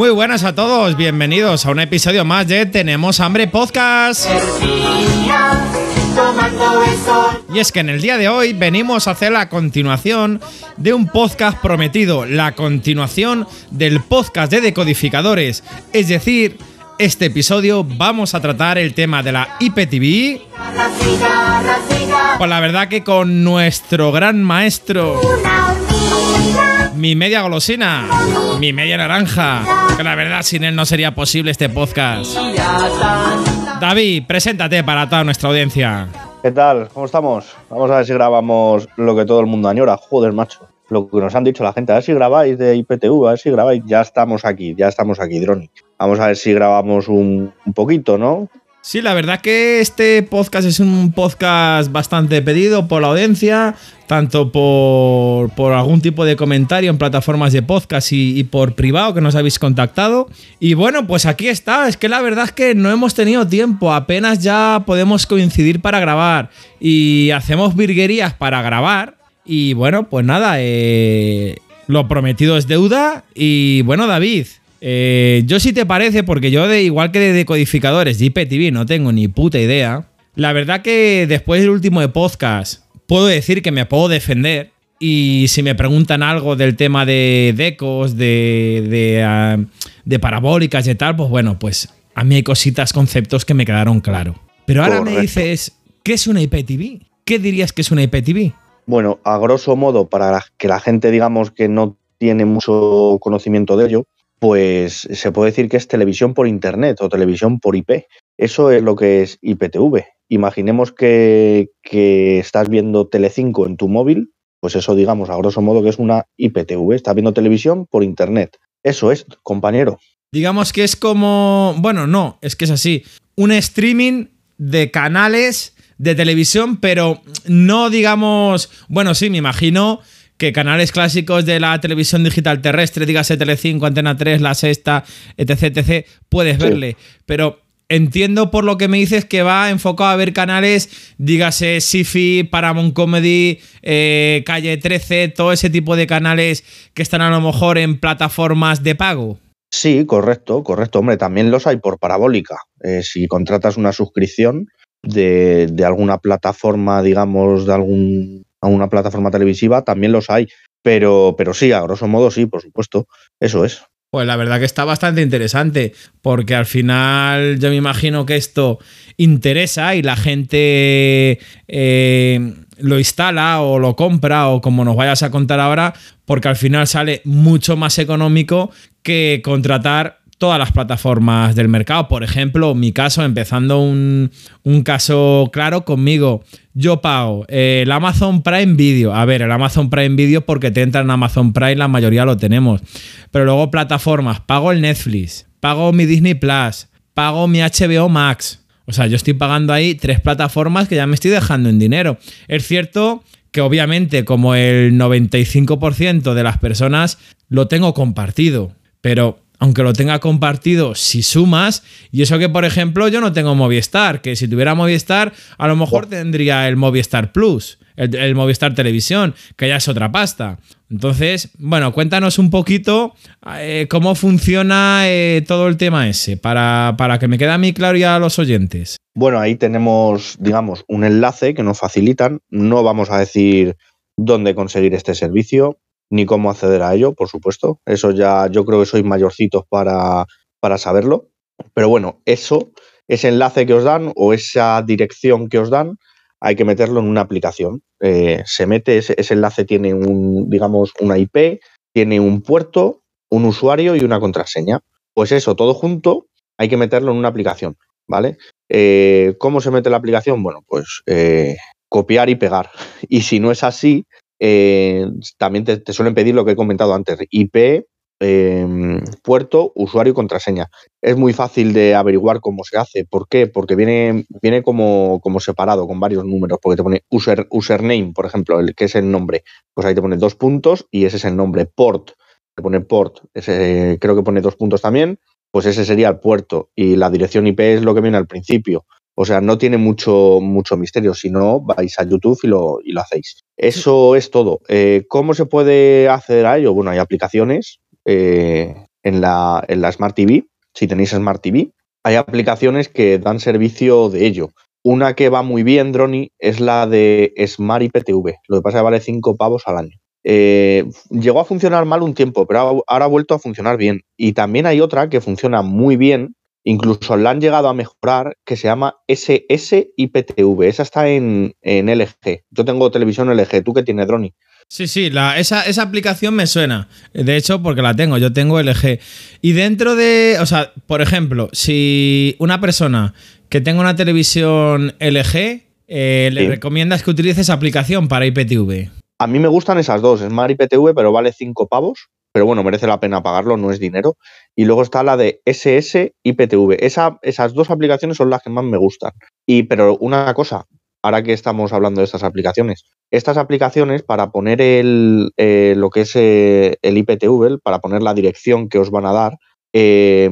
Muy buenas a todos, bienvenidos a un episodio más de Tenemos Hambre Podcast. Y es que en el día de hoy venimos a hacer la continuación de un podcast prometido, la continuación del podcast de decodificadores. Es decir, este episodio vamos a tratar el tema de la IPTV. Pues la verdad que con nuestro gran maestro, una. Mi media golosina, mi media naranja, que la verdad sin él no sería posible este podcast. David, preséntate para toda nuestra audiencia. ¿Qué tal? ¿Cómo estamos? Vamos a ver si grabamos lo que todo el mundo añora. Joder, macho. Lo que nos han dicho la gente. A ver si grabáis de IPTV, a ver si grabáis. Ya estamos aquí, ya estamos aquí, Droni. Vamos a ver si grabamos un, un poquito, ¿no? Sí, la verdad que este podcast es un podcast bastante pedido por la audiencia, tanto por, por algún tipo de comentario en plataformas de podcast y, por privado que nos habéis contactado. Y bueno, pues aquí está, es que la verdad es que no hemos tenido tiempo, apenas ya podemos coincidir para grabar y hacemos virguerías para grabar. Y bueno, pues nada, eh, lo prometido es deuda. Y bueno, David, eh, yo si te parece, porque yo de igual que de decodificadores de IPTV no tengo ni puta idea. La verdad que después del último de podcast puedo decir que me puedo defender. Y si me preguntan algo del tema de decos, de, de, ah, de parabólicas y tal, pues bueno, pues a mí hay cositas, conceptos que me quedaron claro. Pero ahora me dices, ¿qué es una IPTV? ¿Qué dirías que es una IPTV? Bueno, a grosso modo, para que la gente, digamos, que no tiene mucho conocimiento de ello, pues se puede decir que es televisión por internet o televisión por IP. Eso es lo que es IPTV. Imaginemos que, que estás viendo Telecinco en tu móvil, pues eso, digamos, a grosso modo que es una IPTV. Estás viendo televisión por internet. Eso es, compañero. Digamos que es como. Bueno, no, es que es así. Un streaming de canales de televisión, pero no digamos. Bueno, sí, me imagino que canales clásicos de la televisión digital terrestre, dígase Telecinco, Antena 3, La Sexta, etc, etc, puedes Sí. verle. Pero entiendo por lo que me dices que va enfocado a ver canales, dígase Sifi, Paramount Comedy, eh, Calle 13, todo ese tipo de canales que están a lo mejor en plataformas de pago. Sí, correcto, correcto. Hombre, también los hay por parabólica. Eh, si contratas una suscripción de, de alguna plataforma, digamos, de algún, alguna plataforma televisiva, también los hay. Pero, pero sí, a grosso modo sí, por supuesto. Eso es. Pues la verdad que está bastante interesante, porque al final yo me imagino que esto interesa y la gente eh, lo instala o lo compra o como nos vayas a contar ahora, porque al final sale mucho más económico que contratar todas las plataformas del mercado. Por ejemplo, mi caso, empezando un, un caso claro conmigo, yo pago eh, el Amazon Prime Video. A ver, el Amazon Prime Video porque te entra en Amazon Prime, la mayoría lo tenemos. Pero luego plataformas, pago el Netflix, pago mi Disney Plus, pago mi HBO Max. O sea, yo estoy pagando ahí tres plataformas que ya me estoy dejando en dinero. Es cierto que obviamente como el 95% de las personas lo tengo compartido, pero aunque lo tenga compartido, si sumas, y eso que por ejemplo yo no tengo Movistar, que si tuviera Movistar a lo mejor tendría el Movistar Plus, el, el Movistar Televisión, que ya es otra pasta. Entonces, bueno, cuéntanos un poquito eh, cómo funciona eh, todo el tema ese, para, para que me quede a mí claro y a los oyentes. Bueno, ahí tenemos, digamos, un enlace que nos facilitan. No vamos a decir dónde conseguir este servicio ni cómo acceder a ello, por supuesto. Eso ya yo creo que sois mayorcitos para, para saberlo. Pero bueno, eso, ese enlace que os dan o esa dirección que os dan, hay que meterlo en una aplicación. Eh, se mete, ese, ese enlace tiene un, digamos, una IP, tiene un puerto, un usuario y una contraseña. Pues eso, todo junto, hay que meterlo en una aplicación, ¿vale? Eh, ¿Cómo se mete la aplicación? Bueno, pues eh, copiar y pegar. Y si no es así, eh, también te, te, suelen pedir lo que he comentado antes, IP eh, puerto, usuario y contraseña. Es muy fácil de averiguar cómo se hace. ¿Por qué? Porque viene, viene como, como separado, con varios números, porque te pone user, username, por ejemplo, el que es el nombre. Pues ahí te pone dos puntos y ese es el nombre. Port, te pone port, creo que pone dos puntos también, pues ese sería el puerto. Y la dirección IP es lo que viene al principio. O sea, no tiene mucho, mucho misterio. Si no, vais a YouTube y lo, y lo hacéis. Eso es todo. Eh, ¿Cómo se puede acceder a ello? Bueno, hay aplicaciones eh, en, la, en la Smart TV. Si tenéis Smart TV, hay aplicaciones que dan servicio de ello. Una que va muy bien, Droni, es la de Smart IPTV. Lo que pasa es que vale 5 pavos al año. Eh, llegó a funcionar mal un tiempo, pero ahora ha vuelto a funcionar bien. Y también hay otra que funciona muy bien, incluso la han llegado a mejorar, que se llama SSIPTV. Esa está en, en LG. Yo tengo televisión LG. ¿Tú qué tienes, Droni? Sí, sí, la, esa, esa aplicación me suena. De hecho, porque la tengo, yo tengo LG. Y dentro de, o sea, por ejemplo, si una persona que tenga una televisión LG, eh, le recomiendas que utilice esa aplicación para IPTV. A mí me gustan esas dos, Smart IPTV, pero vale 5 pavos. Pero bueno, merece la pena pagarlo, no es dinero. Y luego está la de SS IPTV. Esa, esas dos aplicaciones son las que más me gustan. Y, pero una cosa, ahora que estamos hablando de estas aplicaciones, estas aplicaciones para poner el, eh, lo que es eh, el IPTV, para poner la dirección que os van a dar, eh,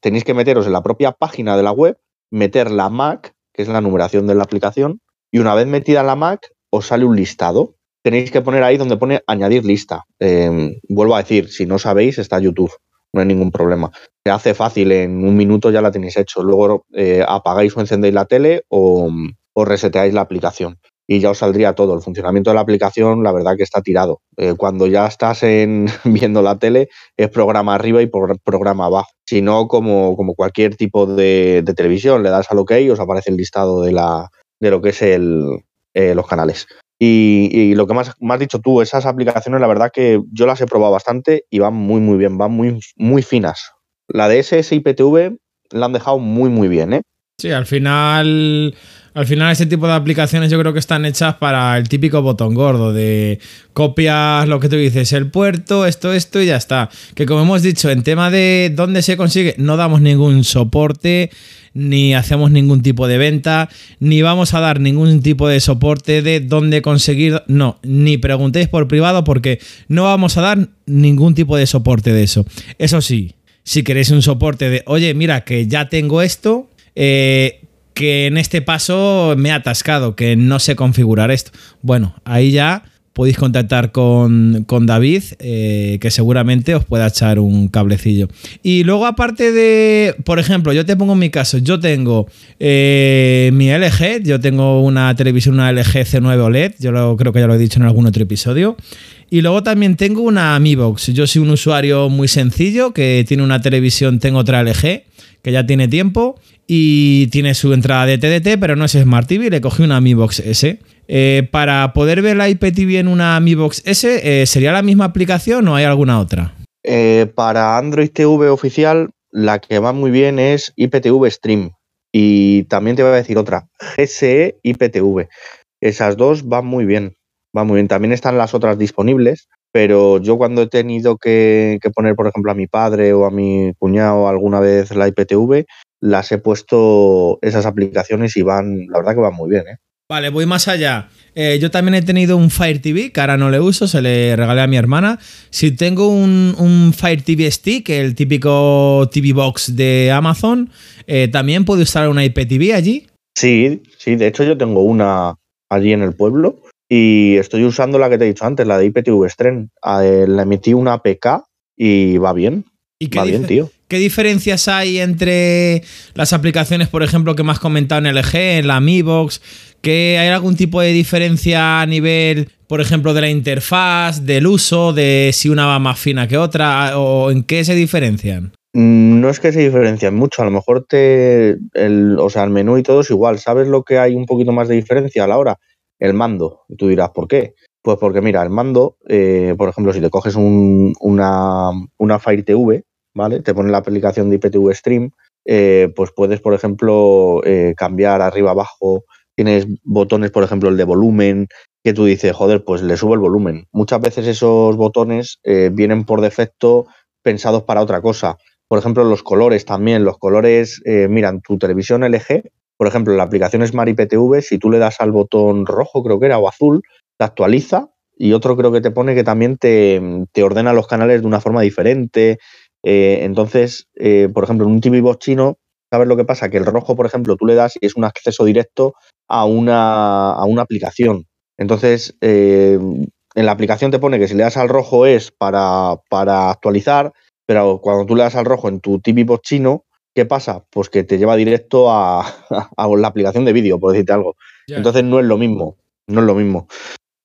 tenéis que meteros en la propia página de la web, meter la MAC, que es la numeración de la aplicación, y una vez metida la MAC, os sale un listado tenéis que poner ahí donde pone añadir lista. Eh, vuelvo a decir, si no sabéis, está YouTube, no hay ningún problema. Se hace fácil, en un minuto ya la tenéis hecho. Luego eh, apagáis o encendéis la tele o, reseteáis la aplicación. Y ya os saldría todo. El funcionamiento de la aplicación, la verdad que está tirado. Eh, cuando ya estás en, viendo la tele, es programa arriba y programa abajo. Si no, como, como cualquier tipo de, de televisión, le das al OK y os aparece el listado de, la, de lo que es el, eh, los canales. Y, y lo que más, más has dicho tú, esas aplicaciones, la verdad que yo las he probado bastante y van muy, muy bien, van muy, muy finas. La de SSIPTV la han dejado muy, muy bien, ¿eh? Sí, al final. Al final, ese tipo de aplicaciones yo creo que están hechas para el típico botón gordo de copias lo que tú dices, el puerto, esto, esto y ya está. Que como hemos dicho, en tema de dónde se consigue, no damos ningún soporte, ni hacemos ningún tipo de venta, ni vamos a dar ningún tipo de soporte de dónde conseguir. No, ni preguntéis por privado porque no vamos a dar ningún tipo de soporte de eso. Eso sí, si queréis un soporte de, oye, mira, que ya tengo esto, eh, que en este paso me he atascado, que no sé configurar esto. Bueno, ahí ya podéis contactar con, con David, eh, que seguramente os pueda echar un cablecillo. Y luego, aparte de, por ejemplo, yo te pongo en mi caso, yo tengo eh, mi LG, yo tengo una televisión, una LG C9 OLED, yo lo, creo que ya lo he dicho en algún otro episodio. Y luego también tengo una Mi Box. Yo soy un usuario muy sencillo que tiene una televisión, tengo otra LG que ya tiene tiempo y tiene su entrada de TDT, pero no es Smart TV. Le cogí una Mi Box S. Eh, para poder ver la IPTV en una Mi Box S, eh, ¿sería la misma aplicación o hay alguna otra? Eh, para Android TV oficial, la que va muy bien es IPTV Stream. Y también te voy a decir otra, GSE IPTV. Esas dos van muy bien, van muy bien. También están las otras disponibles, pero yo cuando he tenido que, que poner, por ejemplo, a mi padre o a mi cuñado alguna vez la IPTV, las he puesto esas aplicaciones y van, la verdad que van muy bien, ¿eh? Vale, voy más allá. Eh, yo también he tenido un Fire TV, que ahora no le uso, se le regalé a mi hermana. Si tengo un, un Fire TV Stick, el típico TV Box de Amazon, eh, también puedo instalar una IPTV allí. Sí, sí, de hecho yo tengo una allí en el pueblo y estoy usando la que te he dicho antes, la de IPTV Stream. Eh, le metí una APK y va bien, ¿Y qué, va bien, tío. Qué diferencias hay entre las aplicaciones, por ejemplo, que has comentado en LG, en la Mi Box? ¿Que hay algún tipo de diferencia a nivel, por ejemplo, de la interfaz, del uso, de si una va más fina que otra, o en qué se diferencian? Mm, No es que se diferencien mucho, a lo mejor te, el, o sea, el menú y todo es igual. ¿Sabes lo que hay un poquito más de diferencia a la hora? El mando. Y tú dirás, ¿por qué? Pues porque mira, el mando, eh, por ejemplo, si te coges un- una Fire TV, ¿vale? Te pone la aplicación de IPTV Stream, eh, pues puedes, por ejemplo, eh, cambiar arriba abajo. Tienes botones, por ejemplo, el de volumen, que tú dices, joder, pues le subo el volumen. Muchas veces esos botones eh, vienen por defecto pensados para otra cosa. Por ejemplo, los colores también. Los colores, mira, en tu televisión LG, por ejemplo, la aplicación Smart IPTV, si tú le das al botón rojo, creo que era, o azul, te actualiza y otro creo que te pone que también te ordena los canales de una forma diferente. Eh, entonces, eh, por ejemplo, en un TV Box chino, ¿sabes lo que pasa? Que el rojo, por ejemplo, tú le das y es un acceso directo a una, a una aplicación. Entonces, eh, en la aplicación te pone que si le das al rojo es para, para actualizar, pero cuando tú le das al rojo en tu TV Box chino, ¿qué pasa? Pues que te lleva directo a, a la aplicación de vídeo, por decirte algo. Entonces no es lo mismo, no es lo mismo.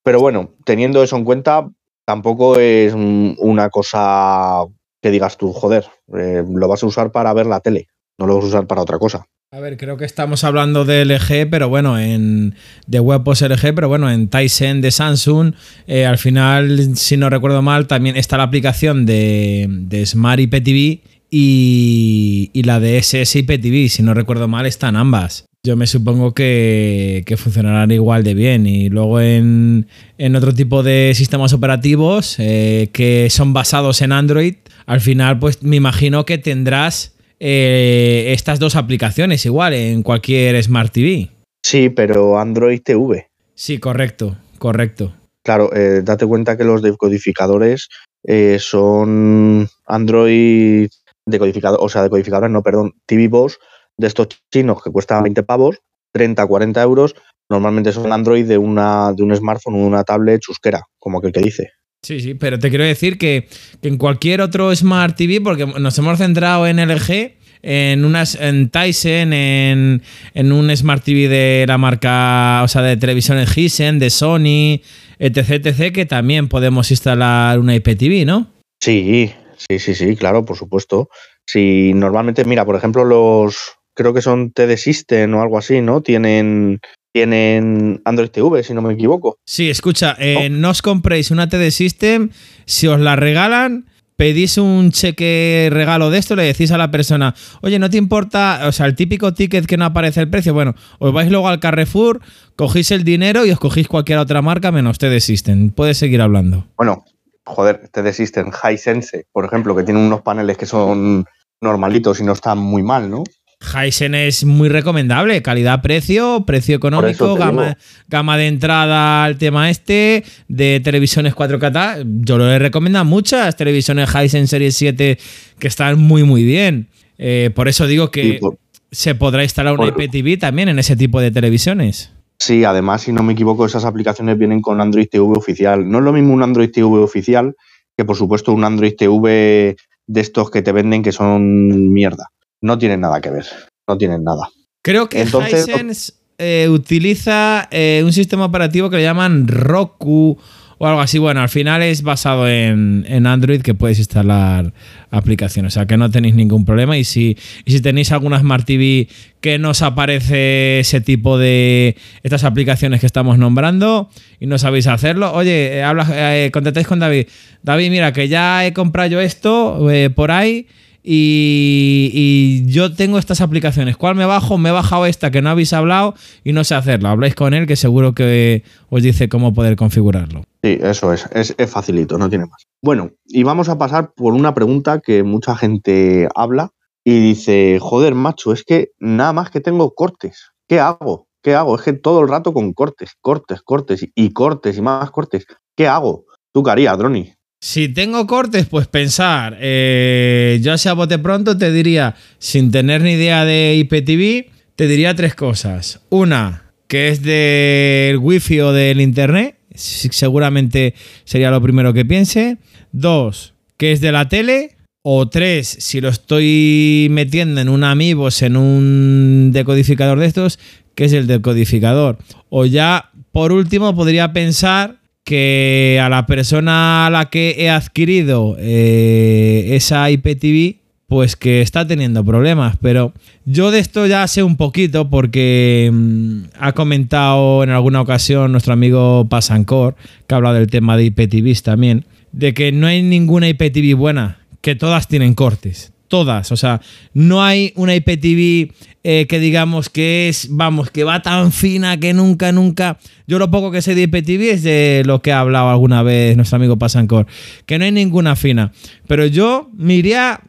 Pero bueno, teniendo eso en cuenta, tampoco es una cosa que digas tú, joder, eh, lo vas a usar para ver la tele, no lo vas a usar para otra cosa. A ver, creo que estamos hablando de LG, pero bueno, en de Webos LG, pero bueno, en Tyson de Samsung, eh, al final, si no recuerdo mal, también está la aplicación de, Smart IPTV y, la de SS IPTV, si no recuerdo mal, están ambas. Yo me supongo que, que funcionarán igual de bien. Y luego en, en otro tipo de sistemas operativos eh, que son basados en Android, al final, pues me imagino que tendrás eh, estas dos aplicaciones igual en cualquier Smart TV. Sí, pero Android TV. Sí, correcto, correcto. Claro, eh, date cuenta que los decodificadores eh, son Android decodificador, o sea, decodificadores, no, perdón, TV Box de estos chinos que cuestan 20 pavos, 30, 40 euros, normalmente son Android de, una, de un smartphone o una tablet chusquera, como aquel que dice. Sí, sí, pero te quiero decir que, en cualquier otro Smart TV, porque nos hemos centrado en LG, en unas en Tyson, en, en un Smart TV de la marca, o sea, de televisiones Hisense, de Sony, etc, etc, que también podemos instalar una IPTV, ¿no? Sí, sí, sí, sí, claro, por supuesto. Si normalmente, mira, por ejemplo, los creo que son TD System o algo así, ¿no? Tienen tienen Android TV, si no me equivoco. Sí, escucha, eh, no os compréis una TD System, si os la regalan, pedís un cheque regalo de esto, le decís a la persona, oye, ¿no te importa? O sea, el típico ticket que no aparece el precio. Bueno, os vais luego al Carrefour, cogéis el dinero y os cogéis cualquier otra marca menos TD System. Puedes seguir hablando. Bueno, joder, TD System Hisense, por ejemplo, que tiene unos paneles que son normalitos y no están muy mal, ¿no? Hisense es muy recomendable, calidad-precio, precio económico, gama, gama de entrada al tema este, de televisiones 4K. Yo lo he recomendado muchas televisiones Hisense Series 7 que están muy muy bien. Eh, por eso digo que por- se podrá instalar una IPTV también en ese tipo de televisiones. Sí, además, si no me equivoco, esas aplicaciones vienen con Android TV oficial. No es lo mismo un Android TV oficial que, por supuesto, un Android TV de estos que te venden que son mierda. No tienen nada que ver. No tienen nada. Creo que Entonces- Hisense eh, utiliza eh, un sistema operativo que le llaman Roku o algo así. Bueno, al final es basado en, en Android que puedes instalar aplicaciones. O sea que no tenéis ningún problema. Y si, y si tenéis alguna Smart TV que nos aparece ese tipo de estas aplicaciones que estamos nombrando y no sabéis hacerlo, oye, eh, habla, eh, contactáis con David. David, mira, que ya he comprado yo esto eh, por ahí. Y, yo tengo estas aplicaciones. ¿Cuál me bajo? Me he bajado esta que no habéis hablado y no sé hacerla. Habláis con él que seguro que os dice cómo poder configurarlo. Sí, eso es. Es, es facilito, no tiene más. Bueno, y vamos a pasar por una pregunta que mucha gente habla y dice, joder, macho, es que nada más que tengo cortes. ¿Qué hago? ¿Qué hago? Es que todo el rato con cortes, cortes, cortes y cortes y más cortes. ¿Qué hago? ¿Tú qué harías, Droni? Si tengo cortes, pues pensar. eh, yo así a bote pronto te diría, sin tener ni idea de IPTV, te diría tres cosas. Una, que es del wifi o del internet. Seguramente sería lo primero que piense. Dos, que es de la tele. O tres, si lo estoy metiendo en un Amigos, en un decodificador de estos, que es el decodificador. O ya, por último, podría pensar que a la persona a la que he adquirido eh, esa IPTV, pues que está teniendo problemas. Pero yo de esto ya sé un poquito porque mm, ha comentado en alguna ocasión nuestro amigo Pasancor, que habla del tema de IPTVs también, de que no hay ninguna IPTV buena, que todas tienen cortes. todas. O sea, no hay una IPTV eh, que digamos que es, vamos, que va tan fina que nunca, nunca. Yo lo poco que sé de IPTV es de lo que ha hablado alguna vez nuestro amigo Pasancor, que no hay ninguna fina. Pero yo me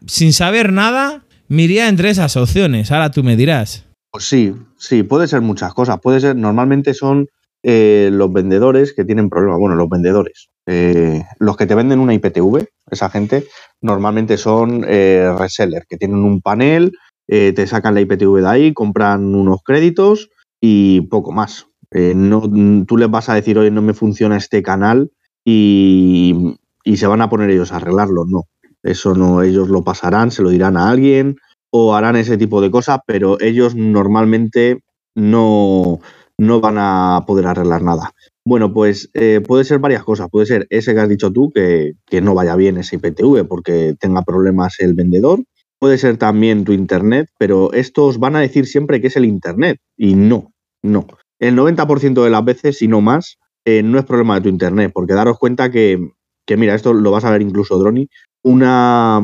sin saber nada, me entre esas opciones. Ahora tú me dirás. Pues sí, sí, puede ser muchas cosas. Puede ser, normalmente son eh, los vendedores que tienen problemas. Bueno, los vendedores. eh, los que te venden una IPTV, esa gente, normalmente son resellers, que tienen un panel, eh, te sacan la IPTV de ahí, compran unos créditos y poco más. Eh, no, tú les vas a decir, oye, no me funciona este canal y, y se van a poner ellos a arreglarlo. No, eso no, ellos lo pasarán, se lo dirán a alguien o harán ese tipo de cosas, pero ellos normalmente no, no van a poder arreglar nada. Bueno, pues eh, puede ser varias cosas. Puede ser ese que has dicho tú, que, que no vaya bien ese IPTV porque tenga problemas el vendedor. Puede ser también tu internet, pero estos van a decir siempre que es el internet y no, no. El 90% de las veces, si no más, eh, no es problema de tu internet, porque daros cuenta que, que, mira, esto lo vas a ver incluso, Droni, una,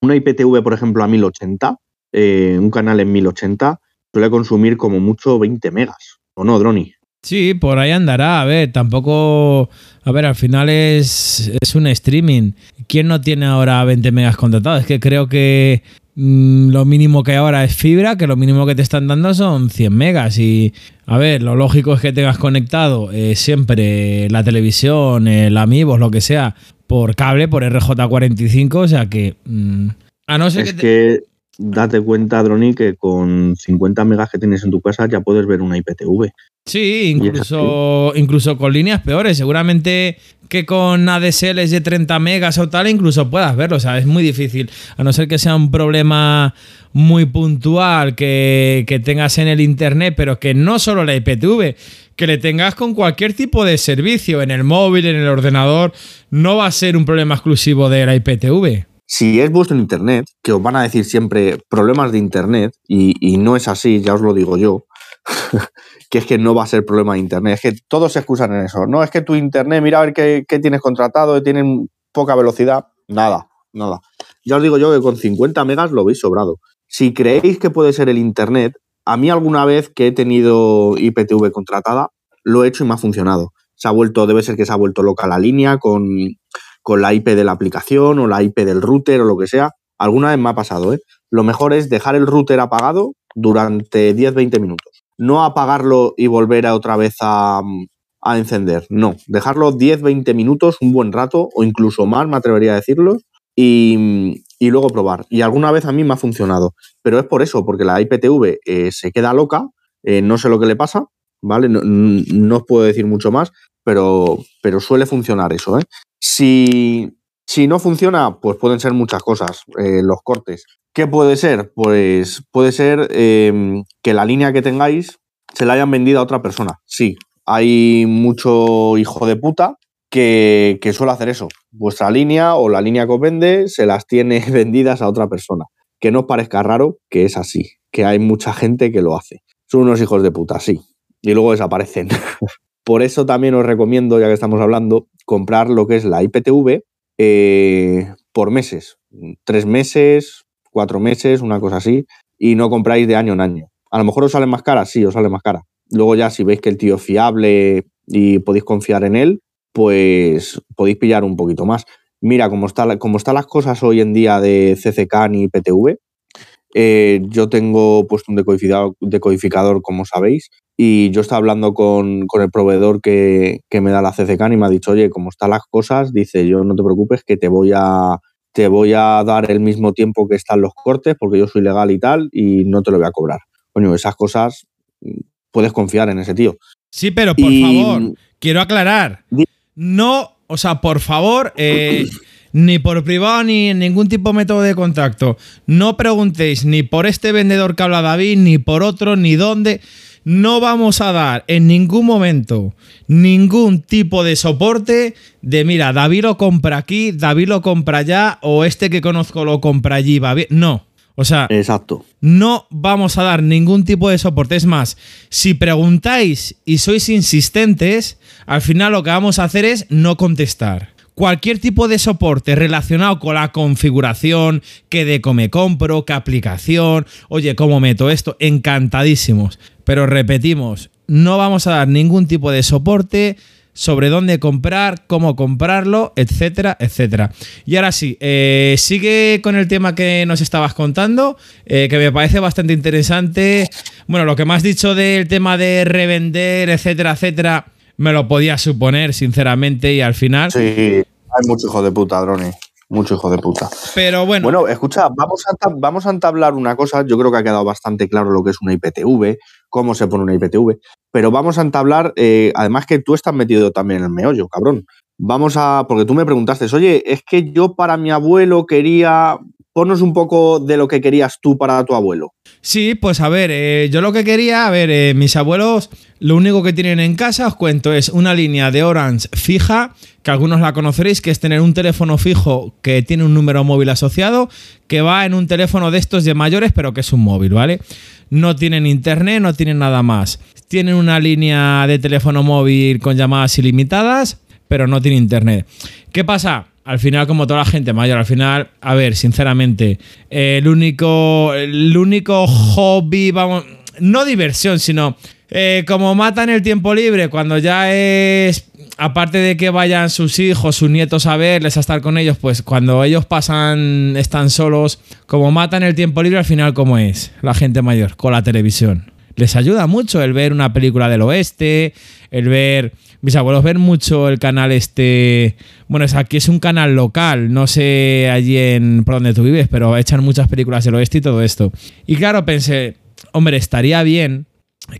una IPTV, por ejemplo, a 1080, eh, un canal en 1080, suele consumir como mucho 20 megas. ¿O no, Droni? Sí, por ahí andará. A ver, tampoco. A ver, al final es, es un streaming. ¿Quién no tiene ahora 20 megas contratados? Es que creo que mm, lo mínimo que hay ahora es fibra, que lo mínimo que te están dando son 100 megas. Y, a ver, lo lógico es que tengas conectado eh, siempre la televisión, el Amigos, lo que sea, por cable, por RJ45. O sea que. mm, a no ser Es que. te- que date cuenta, Droni, que con 50 megas que tienes en tu casa ya puedes ver una IPTV. Sí, incluso, incluso con líneas peores. Seguramente que con ADSLs de 30 megas o tal, incluso puedas verlo. O sea, es muy difícil. A no ser que sea un problema muy puntual que, que tengas en el internet, pero que no solo la IPTV, que le tengas con cualquier tipo de servicio, en el móvil, en el ordenador, no va a ser un problema exclusivo de la IPTV. Si es vuestro internet, que os van a decir siempre problemas de internet, y, no es así, ya os lo digo yo, que es que no va a ser problema de internet, es que todos se excusan en eso. No, es que tu internet, mira a ver qué, qué tienes contratado, tienen poca velocidad. Nada, nada. Ya os digo yo que con 50 megas lo veis sobrado. Si creéis que puede ser el internet, a mí alguna vez que he tenido IPTV contratada, lo he hecho y me ha funcionado. Se ha vuelto, debe ser que se ha vuelto loca la línea con, con la IP de la aplicación o la IP del router o lo que sea. Alguna vez me ha pasado, ¿eh? Lo mejor es dejar el router apagado durante 10-20 minutos. No apagarlo y volver a otra vez a, encender. No, dejarlo 10-20 minutos, un buen rato o incluso más, me atrevería a decirlo, y, luego probar. Y alguna vez a mí me ha funcionado. Pero es por eso, porque la IPTV eh, se queda loca, eh, no sé lo que le pasa, ¿vale? No, no os puedo decir mucho más, pero, pero suele funcionar eso, ¿eh? Si, si no funciona, pues pueden ser muchas cosas, eh, los cortes. ¿Qué puede ser? Pues puede ser eh, que la línea que tengáis se la hayan vendido a otra persona. Sí, hay mucho hijo de puta que, que suele hacer eso. Vuestra línea o la línea que os vende se las tiene vendidas a otra persona. Que no os parezca raro que es así, que hay mucha gente que lo hace. Son unos hijos de puta, sí. Y luego desaparecen. Por eso también os recomiendo, ya que estamos hablando, comprar lo que es la IPTV eh, por meses. Tres meses, cuatro meses, una cosa así. Y no compráis de año en año. A lo mejor os sale más cara, sí, os sale más cara. Luego ya si veis que el tío es fiable y podéis confiar en él, pues podéis pillar un poquito más. Mira, como, está, como están las cosas hoy en día de CCK y PTV, eh, yo tengo puesto un decodificador, decodificador, como sabéis, y yo estaba hablando con, con el proveedor que, que, me da la CCK y me ha dicho, oye, como están las cosas, dice, yo no te preocupes que te voy a te voy a dar el mismo tiempo que están los cortes porque yo soy legal y tal y no te lo voy a cobrar. Coño, esas cosas puedes confiar en ese tío. Sí, pero por y... favor, quiero aclarar. No, o sea, por favor, eh, ni por privado ni en ningún tipo de método de contacto. No preguntéis ni por este vendedor que habla David, ni por otro, ni dónde. No vamos a dar en ningún momento ningún tipo de soporte de mira, David lo compra aquí, David lo compra allá, o este que conozco lo compra allí, va bien. No. O sea, Exacto. no vamos a dar ningún tipo de soporte. Es más, si preguntáis y sois insistentes, al final lo que vamos a hacer es no contestar. Cualquier tipo de soporte relacionado con la configuración, qué deco me compro, qué aplicación, oye, cómo meto esto, encantadísimos. Pero repetimos, no vamos a dar ningún tipo de soporte sobre dónde comprar, cómo comprarlo, etcétera, etcétera. Y ahora sí, eh, sigue con el tema que nos estabas contando, eh, que me parece bastante interesante. Bueno, lo que me has dicho del tema de revender, etcétera, etcétera, me lo podía suponer, sinceramente, y al final... Sí, hay mucho hijo de puta, Drone. Mucho hijo de puta. Pero bueno, Bueno, escucha, vamos a, vamos a entablar una cosa. Yo creo que ha quedado bastante claro lo que es una IPTV, cómo se pone una IPTV. Pero vamos a entablar, eh, además que tú estás metido también en el meollo, cabrón. Vamos a, porque tú me preguntaste, oye, es que yo para mi abuelo quería, ponos un poco de lo que querías tú para tu abuelo. Sí, pues a ver, eh, yo lo que quería, a ver, eh, mis abuelos, lo único que tienen en casa, os cuento, es una línea de Orange fija, que algunos la conoceréis, que es tener un teléfono fijo que tiene un número móvil asociado, que va en un teléfono de estos de mayores, pero que es un móvil, ¿vale? No tienen internet, no tienen nada más. Tienen una línea de teléfono móvil con llamadas ilimitadas, pero no tiene internet. ¿Qué pasa? Al final, como toda la gente mayor, al final, a ver, sinceramente, eh, el único. El único hobby, vamos. No diversión, sino. eh, como matan el tiempo libre, cuando ya es. Aparte de que vayan sus hijos, sus nietos a verles, a estar con ellos, pues cuando ellos pasan, están solos, como matan el tiempo libre, al final, ¿cómo es la gente mayor? Con la televisión les ayuda mucho el ver una película del oeste, el ver. Mis abuelos ven mucho el canal este. Bueno, es aquí es un canal local, no sé allí en por donde tú vives, pero echan muchas películas del oeste y todo esto. Y claro, pensé, hombre, estaría bien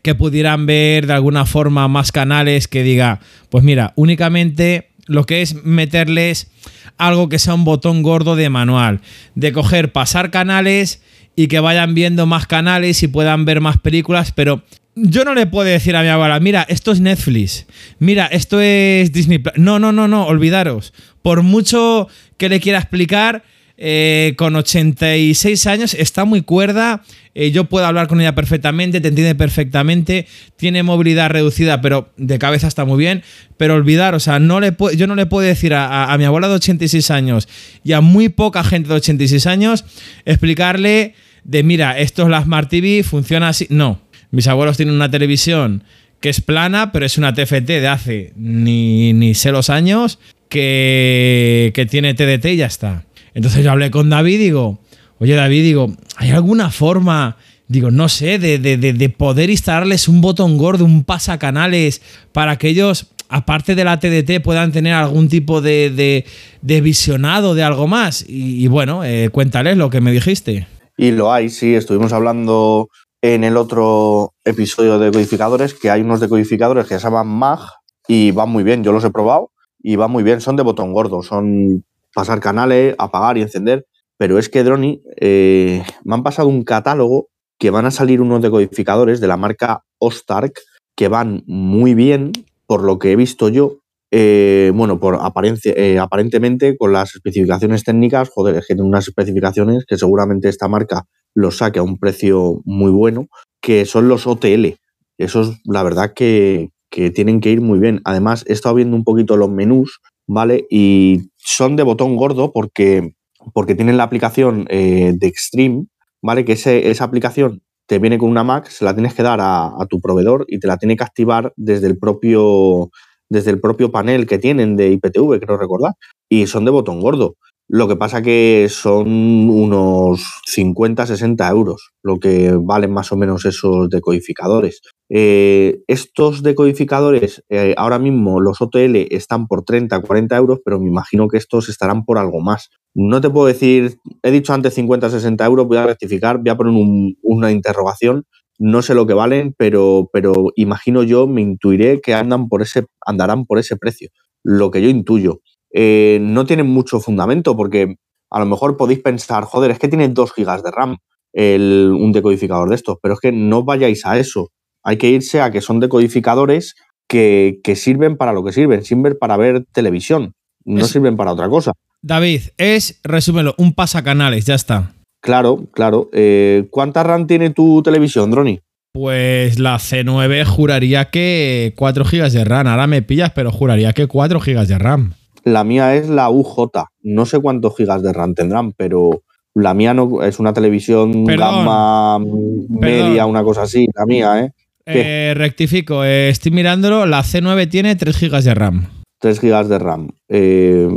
que pudieran ver de alguna forma más canales que diga, pues mira, únicamente lo que es meterles algo que sea un botón gordo de manual, de coger, pasar canales y que vayan viendo más canales y puedan ver más películas, pero yo no le puedo decir a mi abuela, mira, esto es Netflix, mira, esto es Disney. No, no, no, no, olvidaros. Por mucho que le quiera explicar, eh, con 86 años está muy cuerda, eh, yo puedo hablar con ella perfectamente, te entiende perfectamente, tiene movilidad reducida, pero de cabeza está muy bien, pero olvidar, o sea, no le yo no le puedo decir a, a- a mi abuela de 86 años y a muy poca gente de 86 años explicarle de, mira, esto es la Smart TV, funciona así, no, mis abuelos tienen una televisión que es plana, pero es una TFT de hace ni, ni sé los años que, que tiene TDT y ya está. Entonces yo hablé con David y digo, oye David, digo, ¿hay alguna forma, digo, no sé, de, de- de- de poder instalarles un botón gordo, un pasacanales, para que ellos, aparte de la TDT, puedan tener algún tipo de, de- visionado de algo más? Y, y bueno, eh, cuéntales lo que me dijiste. Y lo hay, sí, estuvimos hablando en el otro episodio de decodificadores que hay unos decodificadores que se llaman MAG y van muy bien, yo los he probado y van muy bien, son de botón gordo, son pasar canales, apagar y encender, pero es que Droni, eh, me han pasado un catálogo que van a salir unos decodificadores de la marca Ostark que van muy bien, por lo que he visto yo, eh, bueno, por eh, aparentemente con las especificaciones técnicas, joder, es que tienen unas especificaciones que seguramente esta marca los saque a un precio muy bueno, que son los OTL. Esos, la verdad, que, que tienen que ir muy bien. Además, he estado viendo un poquito los menús, ¿vale? Y son de botón gordo porque, porque tienen la aplicación eh, de Extreme, ¿vale? Que ese- esa aplicación te viene con una Mac, se la tienes que dar a, a tu proveedor y te la tiene que activar desde el propio desde el propio panel que tienen de IPTV, creo recordar, y son de botón gordo. Lo que pasa que son unos 50, 60 euros, lo que valen más o menos esos decodificadores. Eh, estos decodificadores, eh, ahora mismo los OTL están por 30, 40 euros, pero me imagino que estos estarán por algo más. No te puedo decir, he dicho antes 50, 60 euros, voy a rectificar, voy a poner un- una interrogación. No sé lo que valen, pero, pero imagino yo, me intuiré que andan por ese, andarán por ese precio. Lo que yo intuyo. Eh, no tienen mucho fundamento porque a lo mejor podéis pensar, joder, es que tiene 2 gigas de RAM el- un decodificador de estos, pero es que no vayáis a eso. Hay que irse a que son decodificadores que, que sirven para lo que sirven, sirven para ver televisión, no Es- sirven para otra cosa. David, es, resúmelo, un pasacanales, ya está. Claro, claro. Eh, ¿Cuánta RAM tiene tu televisión, Droni? Pues la C9 juraría que 4 GB de RAM. Ahora me pillas, pero juraría que 4 GB de RAM. La mía es la UJ. No sé cuántos gigas de RAM tendrán, pero la mía no es una televisión Perdón. gama media, una cosa así. La mía, ¿eh? Eh, rectifico, eh, estoy mirándolo, la C9 tiene 3 GB de RAM. 3 gigas de RAM. Eh,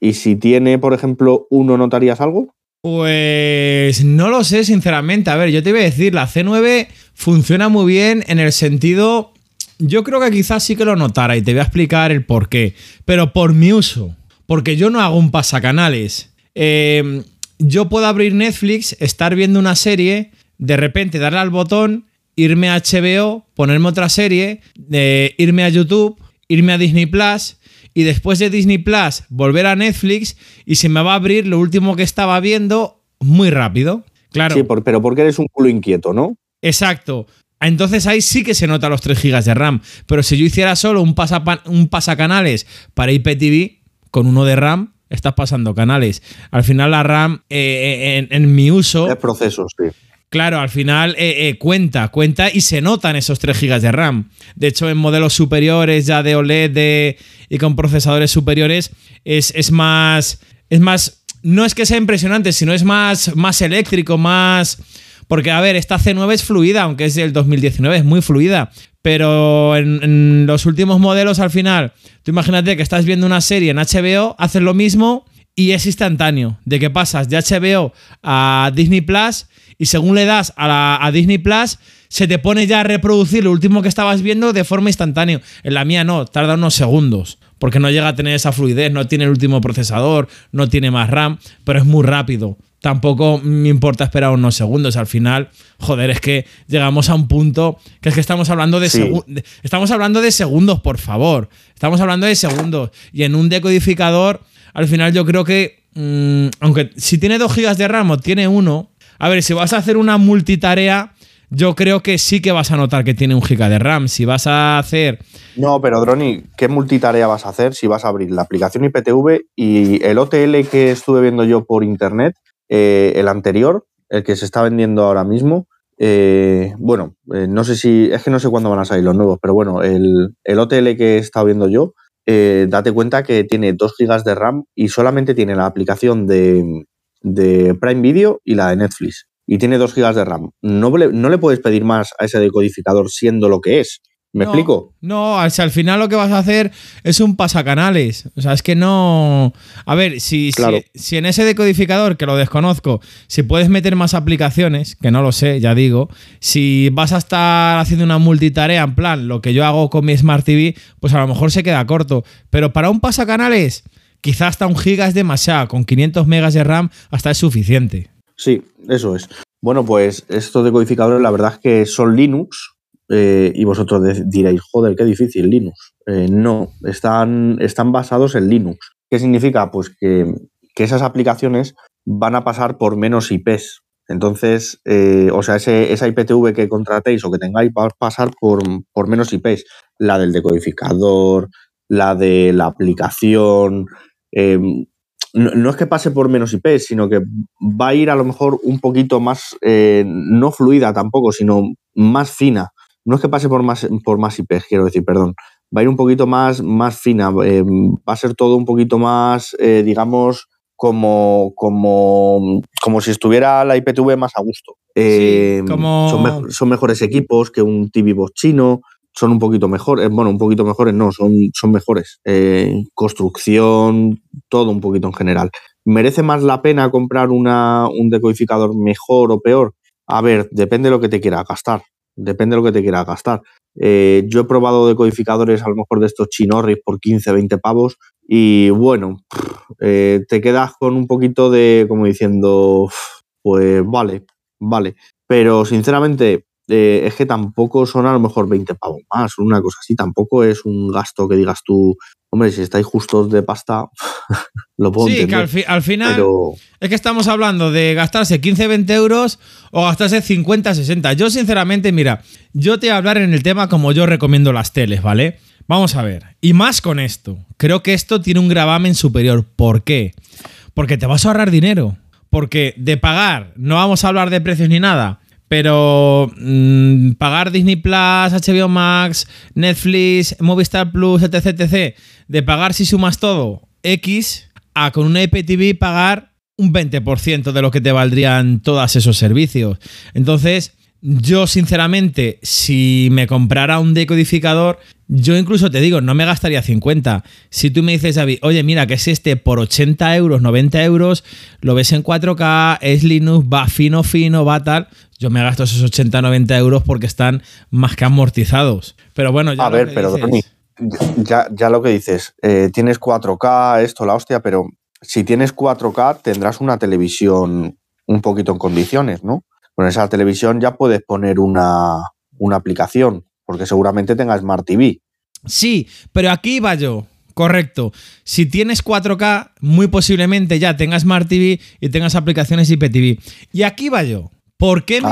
y si tiene, por ejemplo, uno, ¿notarías algo? Pues no lo sé, sinceramente. A ver, yo te iba a decir, la C9 funciona muy bien en el sentido. Yo creo que quizás sí que lo notara y te voy a explicar el por qué. Pero por mi uso. Porque yo no hago un pasacanales. Eh, yo puedo abrir Netflix, estar viendo una serie, de repente darle al botón, irme a HBO, ponerme otra serie, eh, irme a YouTube, irme a Disney Plus y después de Disney Plus volver a Netflix y se me va a abrir lo último que estaba viendo muy rápido. Claro. Sí, pero porque eres un culo inquieto, ¿no? Exacto. Entonces ahí sí que se nota los 3 GB de RAM. Pero si yo hiciera solo un, un pasacanales para IPTV con uno de RAM, estás pasando canales. Al final la RAM, eh, en, en mi uso, Es proceso, sí. Claro, al final eh, eh, cuenta, cuenta y se notan esos 3 GB de RAM. De hecho, en modelos superiores ya de OLED de- y con procesadores superiores es, es más. Es más. No es que sea impresionante, sino es más, más eléctrico, más. Porque, a ver, esta C9 es fluida, aunque es del 2019, es muy fluida. Pero en, los últimos modelos, al final, tú imagínate que estás viendo una serie en HBO, haces lo mismo y es instantáneo. De que pasas de HBO a Disney Plus y según le das a, la- a Disney Plus, se te pone ya a reproducir lo último que estabas viendo de forma instantánea. En la mía no, tarda unos segundos. Porque no llega a tener esa fluidez, no tiene el último procesador, no tiene más RAM, pero es muy rápido. Tampoco me importa esperar unos segundos. Al final, joder, es que llegamos a un punto que es que estamos hablando de, Sí. estamos hablando de segundos, por favor. Estamos hablando de segundos. Y en un decodificador, al final yo creo que, mm, aunque si tiene 2 GB de RAM o tiene uno, a ver, si vas a hacer una multitarea, yo creo que sí que vas a notar que tiene un giga de RAM. Si vas a hacer. No, pero Droni, ¿qué multitarea vas a hacer si vas a abrir la aplicación IPTV y el OTL que estuve viendo yo por internet, eh, el anterior, el que se está vendiendo ahora mismo? eh, bueno, eh, no sé si, es que no sé cuándo van a salir los nuevos, pero bueno, el, el OTL que he estado viendo yo, date cuenta que tiene 2 GB de RAM y solamente tiene la aplicación de, de Prime Video y la de Netflix. Y tiene 2 GB de RAM. No no le puedes pedir más a ese decodificador siendo lo que es. ¿Me No, explico? No, o sea, al final lo que vas a hacer es un pasacanales. O sea, es que no. A ver, si, si, en ese decodificador, que lo desconozco, si puedes meter más aplicaciones, que no lo sé, ya digo, si vas a estar haciendo una multitarea en plan lo que yo hago con mi Smart TV, pues a lo mejor se queda corto. Pero para un pasacanales, quizás hasta un giga es demasiado. Con 500 megas de RAM hasta es suficiente. Sí, eso es. Bueno, pues estos decodificadores la verdad es que son Linux eh, y vosotros diréis, joder, qué difícil Linux. Eh, no, están, están basados en Linux. ¿Qué significa? Pues que, que esas aplicaciones van a pasar por menos IPs. Entonces, eh, o sea, ese, esa IPTV que contratéis o que tengáis va a pasar por, por menos IPs. La del decodificador, la de la aplicación. eh, no, no es que pase por menos IPs, sino que va a ir a lo mejor un poquito más, no fluida tampoco, sino más fina. No es que pase por más, por más IPs, quiero decir, perdón. Va a ir un poquito más, más fina. eh, va a ser todo un poquito más, eh, digamos, como, como, como si estuviera la IPTV más a gusto. Eh, como- son, mejo- son mejores equipos que un TV Box chino. Son un poquito mejores, bueno, un poquito mejores, no, son, son mejores. Eh, construcción, todo un poquito en general. ¿Merece más la pena comprar una, un decodificador mejor o peor? A ver, depende de lo que te quiera gastar. Depende de lo que te quiera gastar. Eh, yo he probado decodificadores a lo mejor de estos chinorris por 15, 20 pavos y bueno, eh, te quedas con un poquito de como diciendo, pues vale, vale. Pero sinceramente eh, es que tampoco son a lo mejor 20 pavos más, una cosa así. Tampoco es un gasto que digas tú, hombre, si estáis justos de pasta, lo puedo Sí, que entender. al, fi- al final. pero Es que estamos hablando de gastarse 15, 20 euros o gastarse 50, 60. Yo, sinceramente, mira, yo te voy a hablar en el tema como yo recomiendo las teles, ¿vale? Vamos a ver. Y más con esto. Creo que esto tiene un gravamen superior. ¿Por qué? Porque te vas a ahorrar dinero. Porque de pagar, no vamos a hablar de precios ni nada, pero mm, pagar Disney Plus, HBO Max, Netflix, Movistar Plus, etc, etc, de pagar si sumas todo X a con una IPTV pagar un 20% de lo que te valdrían todos esos servicios. Entonces, yo sinceramente, si me comprara un decodificador, yo incluso te digo, no me gastaría 50. Si tú me dices, David, oye, mira, que es este por 80 euros, 90 euros, lo ves en 4K, es Linux, va fino, fino, va tal, yo me gasto esos 80, 90 euros porque están más que amortizados. Pero bueno, ya A ver, pero dices- ya, ya lo que dices, eh, tienes 4K, esto, la hostia, pero si tienes 4K tendrás una televisión un poquito en condiciones, ¿no? Con esa televisión ya puedes poner una, una aplicación, porque seguramente tenga Smart TV. Sí, pero aquí va yo. Correcto. Si tienes 4K, muy posiblemente ya tengas Smart TV y tengas aplicaciones IPTV. Y aquí va yo. ¿Por qué, me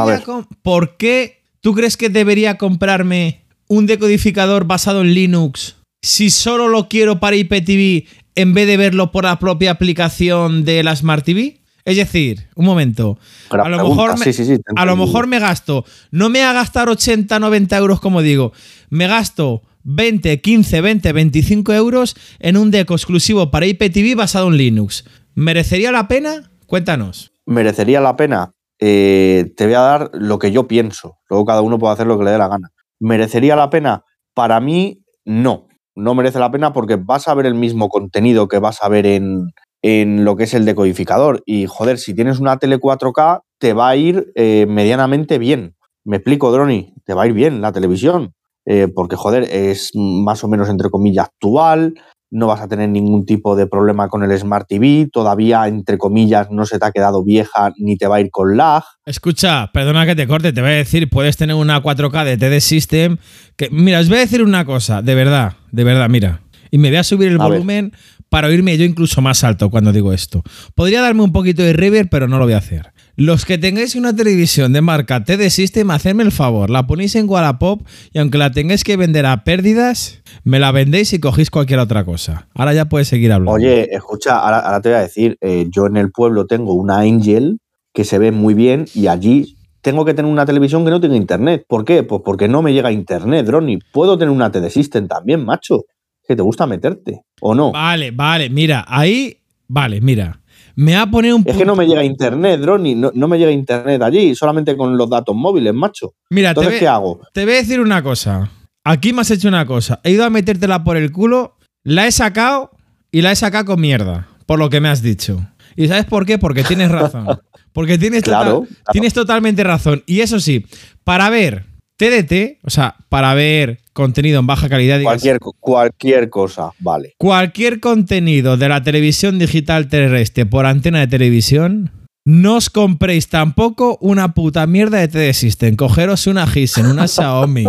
¿Por qué tú crees que debería comprarme un decodificador basado en Linux si solo lo quiero para IPTV en vez de verlo por la propia aplicación de la Smart TV? Es decir, un momento. A lo, pregunta. mejor me, Sí, sí, sí, te a lo entendí. mejor me gasto, no me a gastar 80, 90 euros como digo, me gasto 20, 15, 20, 25 euros en un deco exclusivo para IPTV basado en Linux. ¿Merecería la pena? Cuéntanos. merecería la pena. Eh, te voy a dar lo que yo pienso. Luego cada uno puede hacer lo que le dé la gana. ¿Merecería la pena? Para mí, no. No merece la pena porque vas a ver el mismo contenido que vas a ver en, en lo que es el decodificador. Y joder, si tienes una tele 4K, te va a ir eh, medianamente bien. Me explico, Droni, te va a ir bien la televisión. Eh, porque, joder, es más o menos entre comillas actual, no vas a tener ningún tipo de problema con el Smart TV, todavía, entre comillas, no se te ha quedado vieja ni te va a ir con lag. Escucha, perdona que te corte, te voy a decir, puedes tener una 4K de TD System. Que, mira, os voy a decir una cosa, de verdad, de verdad, mira. Y me voy a subir el A ver. Para oírme yo incluso más alto cuando digo esto. Podría darme un poquito de reverb, pero no lo voy a hacer. Los que tengáis una televisión de marca TD System, hacedme el favor, la ponéis en Wallapop y aunque la tengáis que vender a pérdidas, me la vendéis y cogéis cualquier otra cosa. Ahora ya puedes seguir hablando. Oye, escucha, ahora, ahora te voy a decir, eh, yo en el pueblo tengo una Angel que se ve muy bien y allí tengo que tener una televisión que no tenga internet. ¿Por qué? Pues porque no me llega internet, Droni. Puedo tener una TD System también, macho. Que te gusta meterte, ¿o no? Vale, vale, mira, ahí, vale, mira. Me va a poner un Es que no me llega internet, Droni. No, no me llega internet allí, solamente con los datos móviles, macho. Mira, te, ve- ¿qué hago? te voy a decir una cosa. Aquí me has hecho una cosa. He ido a metértela por el culo, la he sacado y la he sacado con mierda, por lo que me has dicho. ¿Y sabes por qué? Porque tienes razón. Porque tienes, total- claro. tienes totalmente razón. Y eso sí, para ver TDT, o sea, para ver contenido en baja calidad, Cualquier, cualquier cosa, vale. cualquier contenido de la televisión digital terrestre por antena de televisión, no os compréis tampoco una puta mierda de TD System. Cogeros una Hisense, una Xiaomi,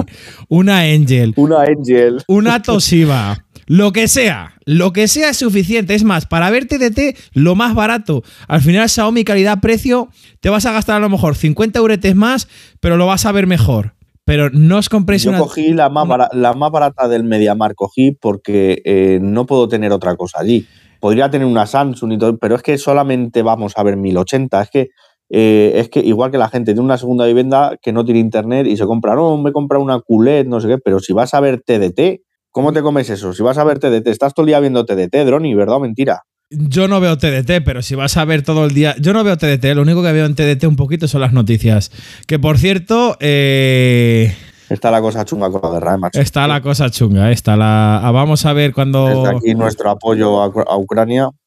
una Angel, Una Angel. una Toshiba, lo que sea, lo que sea es suficiente. Es más, para ver TDT, lo más barato. Al final, Xiaomi calidad-precio, te vas a gastar a lo mejor 50 euretes más, pero lo vas a ver mejor. Pero no os compréis Yo una. cogí la más, bara- la más barata del Mediamar, cogí porque eh, no puedo tener otra cosa allí. Podría tener una Samsung y todo, pero es que solamente vamos a ver 1080. Es que, eh, es que igual que la gente tiene una segunda vivienda que no tiene internet y se compra, no, me compra una QLED, no sé qué, pero si vas a ver TDT, ¿cómo te comes eso? Si vas a ver TDT, estás todo el día viendo TDT, Droni, ¿verdad o mentira? Yo no veo TDT, pero si vas a ver todo el día. Yo no veo TDT, lo único que veo en TDT un poquito son las noticias. Que por cierto, eh, Está la cosa chunga con la guerra, ¿eh, está la cosa chunga. eh, Está la. ah, Vamos a ver cuando. Desde aquí nuestro apoyo a, a Ucrania.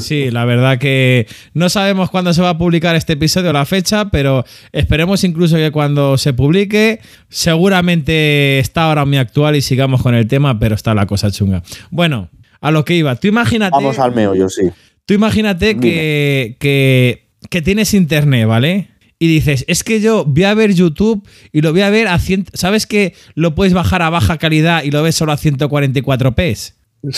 Sí, la verdad que no sabemos cuándo se va a publicar este episodio, la fecha, pero esperemos incluso que cuando se publique, seguramente está ahora muy actual y sigamos con el tema, pero está la cosa chunga. Bueno, a lo que iba. Tú imagínate. Vamos al meollo, sí. Tú imagínate que, que, que tienes internet, ¿vale? Y dices, es que yo voy a ver YouTube y lo voy a ver a 100. ¿Sabes que lo puedes bajar a baja calidad y lo ves solo a 144p?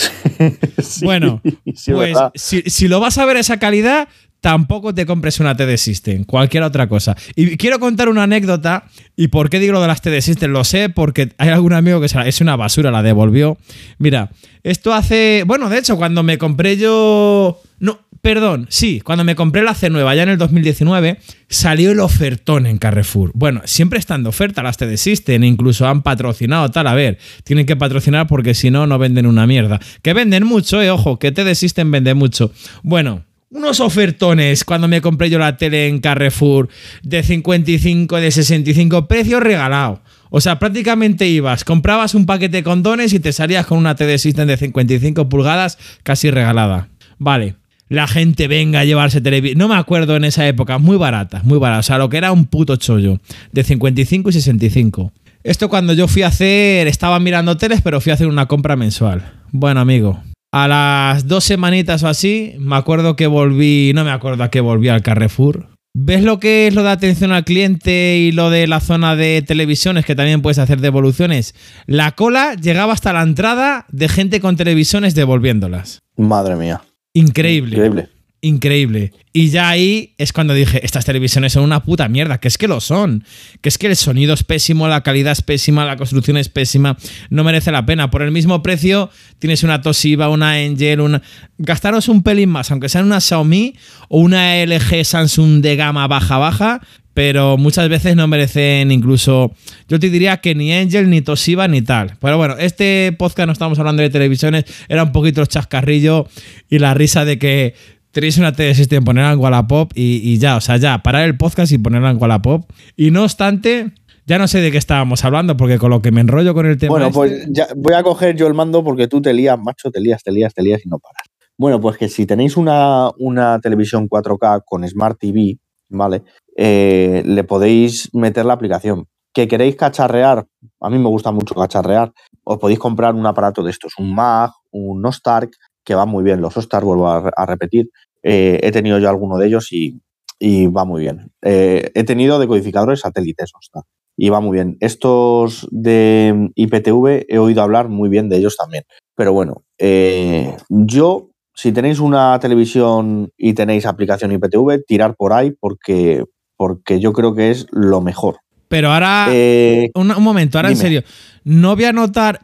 Sí, Bueno, sí, pues si, si lo vas a ver a esa calidad, tampoco te compres una TD System, cualquier otra cosa. Y quiero contar una anécdota. ¿Y por qué digo lo de las TD System? Lo sé porque hay algún amigo que es una basura, la devolvió. Mira, esto hace. Bueno, de hecho, cuando me compré yo. No, perdón, sí, cuando me compré la C nueva, ya en el 2019, salió el ofertón en Carrefour. Bueno, siempre están de oferta las TD System, incluso han patrocinado tal. A ver, tienen que patrocinar porque si no, no venden una mierda. Que venden mucho, eh, ojo, que TD System vende mucho. Bueno, unos ofertones cuando me compré yo la tele en Carrefour de 55, de 65, precio regalado. O sea, prácticamente ibas, comprabas un paquete de condones y te salías con una TD System de 55 pulgadas casi regalada. Vale. La gente venga a llevarse televisión. No me acuerdo en esa época, muy barata, muy barata. O sea, lo que era un puto chollo. De 55 y 65. Esto cuando yo fui a hacer, estaba mirando teles, pero fui a hacer una compra mensual. Bueno, amigo, a las dos semanitas o así, me acuerdo que volví, no me acuerdo a qué volví al Carrefour. ¿Ves lo que es lo de atención al cliente y lo de la zona de televisiones que también puedes hacer devoluciones? La cola llegaba hasta la entrada de gente con televisiones devolviéndolas. Madre mía. Increíble. Increíble. Increíble. Y ya ahí es cuando dije, estas televisiones son una puta mierda, que es que lo son, que es que el sonido es pésimo, la calidad es pésima, la construcción es pésima, no merece la pena. Por el mismo precio tienes una Toshiba, una Angel, una... Gastaros un pelín más, aunque sean una Xiaomi o una LG Samsung de gama baja baja, pero muchas veces no merecen incluso, yo te diría que ni Angel, ni Toshiba, ni tal. Pero bueno, este podcast no estamos hablando de televisiones, era un poquito el chascarrillo y la risa de que tenéis una TD System, ponerla en Wallapop y, y ya, o sea, ya, parar el podcast y ponerla en Wallapop. Y no obstante, ya no sé de qué estábamos hablando, porque con lo que me enrollo con el tema. Bueno, este- pues ya voy a coger yo el mando porque tú te lías, macho, te lías, te lías, te lías y no paras. Bueno, pues que si tenéis una, una televisión 4K con Smart TV, ¿vale? Eh, le podéis meter la aplicación. ¿Que queréis cacharrear? A mí me gusta mucho cacharrear. Os podéis comprar un aparato de estos, un Mag, un Nostark, que va muy bien. Los Nostark, vuelvo a, re- a repetir. Eh, he tenido yo alguno de ellos y, y va muy bien. Eh, he tenido decodificadores satélites Nostark y va muy bien. Estos de IPTV he oído hablar muy bien de ellos también. Pero bueno, eh, yo, si tenéis una televisión y tenéis aplicación IPTV, tirar por ahí porque, porque yo creo que es lo mejor. Pero ahora, Eh, un, un momento, ahora en serio, no voy a notar.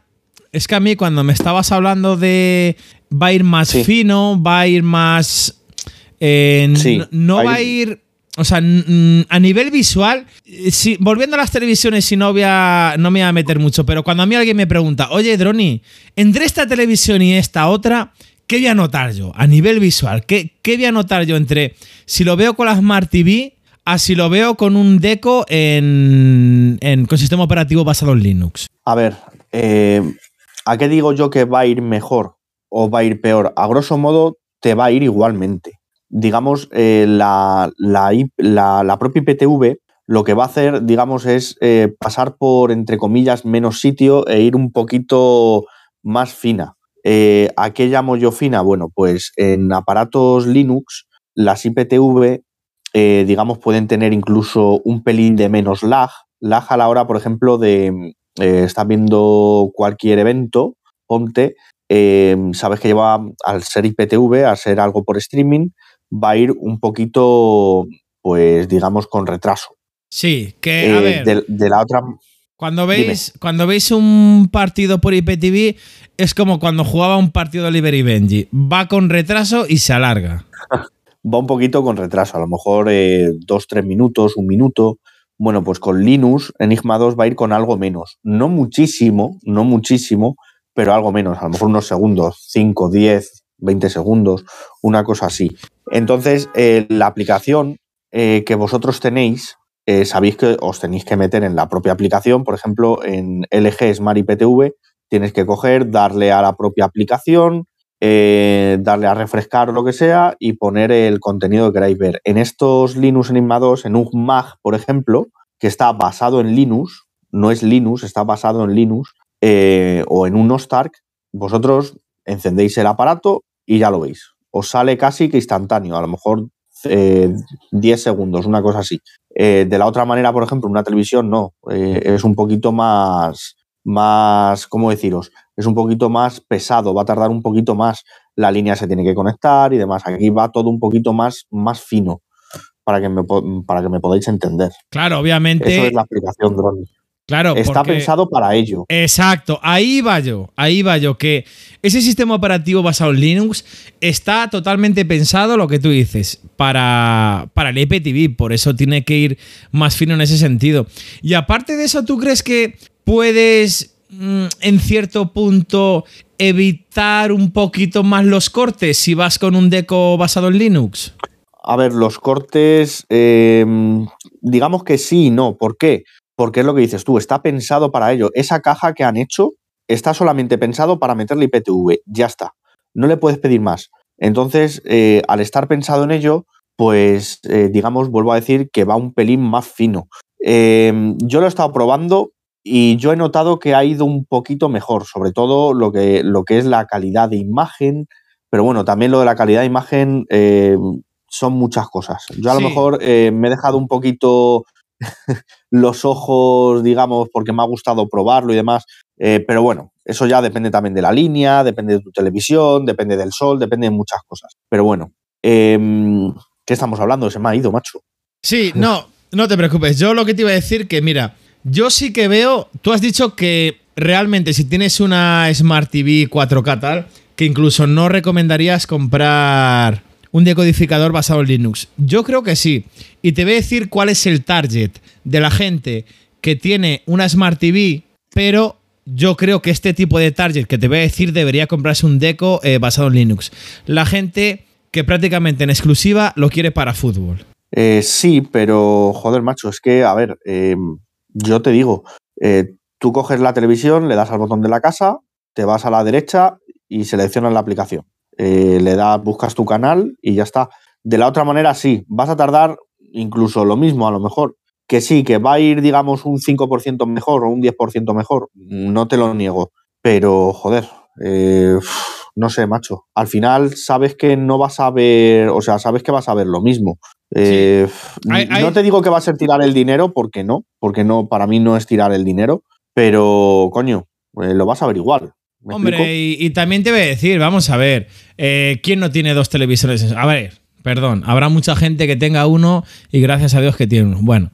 Es que a mí, cuando me estabas hablando de va a ir más Sí. fino, va a ir más. eh, Sí, no va a va a ir. O sea, a nivel visual, si, volviendo a las televisiones, si no voy a, no me voy a meter mucho, pero cuando a mí alguien me pregunta, oye, Droni, entre esta televisión y esta otra, ¿qué voy a notar yo a nivel visual? ¿Qué, qué voy a notar yo entre si lo veo con la Smart TV a si lo veo con un Deco en, en- con sistema operativo basado en Linux? a ver, eh, ¿a qué digo yo que va a ir mejor o va a ir peor? A grosso modo, te va a ir igualmente. Digamos, eh, la, la, la- propia IPTV lo que va a hacer, digamos, es eh, pasar por, entre comillas, menos sitio e ir un poquito más fina. Eh, ¿A qué llamo yo fina? Bueno, pues en aparatos Linux, las IPTV, digamos, pueden tener incluso un pelín de menos lag. Lag a la hora, por ejemplo, de eh, estás viendo cualquier evento, ponte, eh, sabes que lleva, al ser IPTV, al ser algo por streaming, va a ir un poquito, pues, digamos, con retraso. Sí, que a Eh, ver, de, de la otra, cuando veis, cuando veis un partido por IPTV, es como cuando jugaba un partido de Oliver y Benji. Va con retraso y se alarga. va un poquito con retraso, a lo mejor eh, dos, tres minutos, un minuto. Bueno, pues con Linux, Enigma 2 va a ir con algo menos. No muchísimo, no muchísimo, pero algo menos, a lo mejor unos segundos, 5, 10, 20 segundos, una cosa así. Entonces, eh, la aplicación eh, que vosotros tenéis, eh, sabéis que os tenéis que meter en la propia aplicación, por ejemplo, en LG Smart IPTV, tienes que coger, darle a la propia aplicación, eh, darle a refrescar o lo que sea y poner el contenido que queráis ver. En estos Linux Enigma 2, en un Mag, por ejemplo, que está basado en Linux, no es Linux, está basado en Linux, eh, o en un Nostark, vosotros encendéis el aparato y ya lo veis. Os sale casi que instantáneo, a lo mejor eh, 10 segundos, una cosa así. Eh, de la otra manera, por ejemplo, una televisión no, es un poquito más, más, ¿cómo deciros? Es un poquito más pesado, va a tardar un poquito más. la línea se tiene que conectar y demás. Aquí va todo un poquito más, más fino para que, me, para que me podáis entender. Claro, obviamente. Eso es la aplicación Drone. Claro, Está porque- pensado para ello. Exacto, ahí va yo, ahí va yo, que ese sistema operativo basado en Linux está totalmente pensado, lo que tú dices, para, para el IPTV, por eso tiene que ir más fino en ese sentido. Y aparte de eso, ¿tú crees que puedes, en cierto punto, evitar un poquito más los cortes si vas con un deco basado en Linux? A ver, los cortes, eh, digamos que sí y no. ¿Por qué? Porque es lo que dices tú, está pensado para ello. Esa caja que han hecho está solamente pensado para meterle IPTV. Ya está. No le puedes pedir más. Entonces, eh, al estar pensado en ello, pues eh, digamos, vuelvo a decir que va un pelín más fino. Eh, yo lo he estado probando y yo he notado que ha ido un poquito mejor, sobre todo lo que, lo que es la calidad de imagen. Pero bueno, también lo de la calidad de imagen eh, son muchas cosas. Yo a Sí. lo mejor eh, me he dejado un poquito los ojos, digamos, porque me ha gustado probarlo y demás. eh, pero bueno, eso ya depende también de la línea, depende de tu televisión, depende del sol, depende de muchas cosas. Pero bueno, em, ¿qué estamos hablando? Se me ha ido, macho. Sí, no, no te preocupes. Yo lo que te iba a decir que, mira, yo sí que veo, tú has dicho que realmente si tienes una Smart TV 4K tal, que incluso no recomendarías comprar un decodificador basado en Linux. Yo creo que sí. Y te voy a decir cuál es el target de la gente que tiene una Smart TV, pero yo creo que este tipo de target que te voy a decir debería comprarse un deco eh, basado en Linux. La gente que prácticamente en exclusiva lo quiere para fútbol. Eh, sí, pero joder, macho, es que, a ver, em, yo te digo, eh, tú coges la televisión, le das al botón de la casa, te vas a la derecha y seleccionas la aplicación. Eh, le das, buscas tu canal y ya está. De la otra manera, sí, vas a tardar incluso lo mismo, a lo mejor. Que sí, que va a ir, digamos, un 5% mejor o un 10% mejor, no te lo niego. Pero, joder, eh, no sé, macho. Al final sabes que no vas a ver, o sea, sabes que vas a ver lo mismo. Eh, hay- No te digo que va a ser tirar el dinero, porque no, porque no, para mí no es tirar el dinero, pero coño, eh, lo vas a ver igual. ¿me Hombre, y, y también te voy a decir, vamos a ver, eh, ¿quién no tiene dos televisores? A ver, perdón, habrá mucha gente que tenga uno y gracias a Dios que tiene uno. Bueno,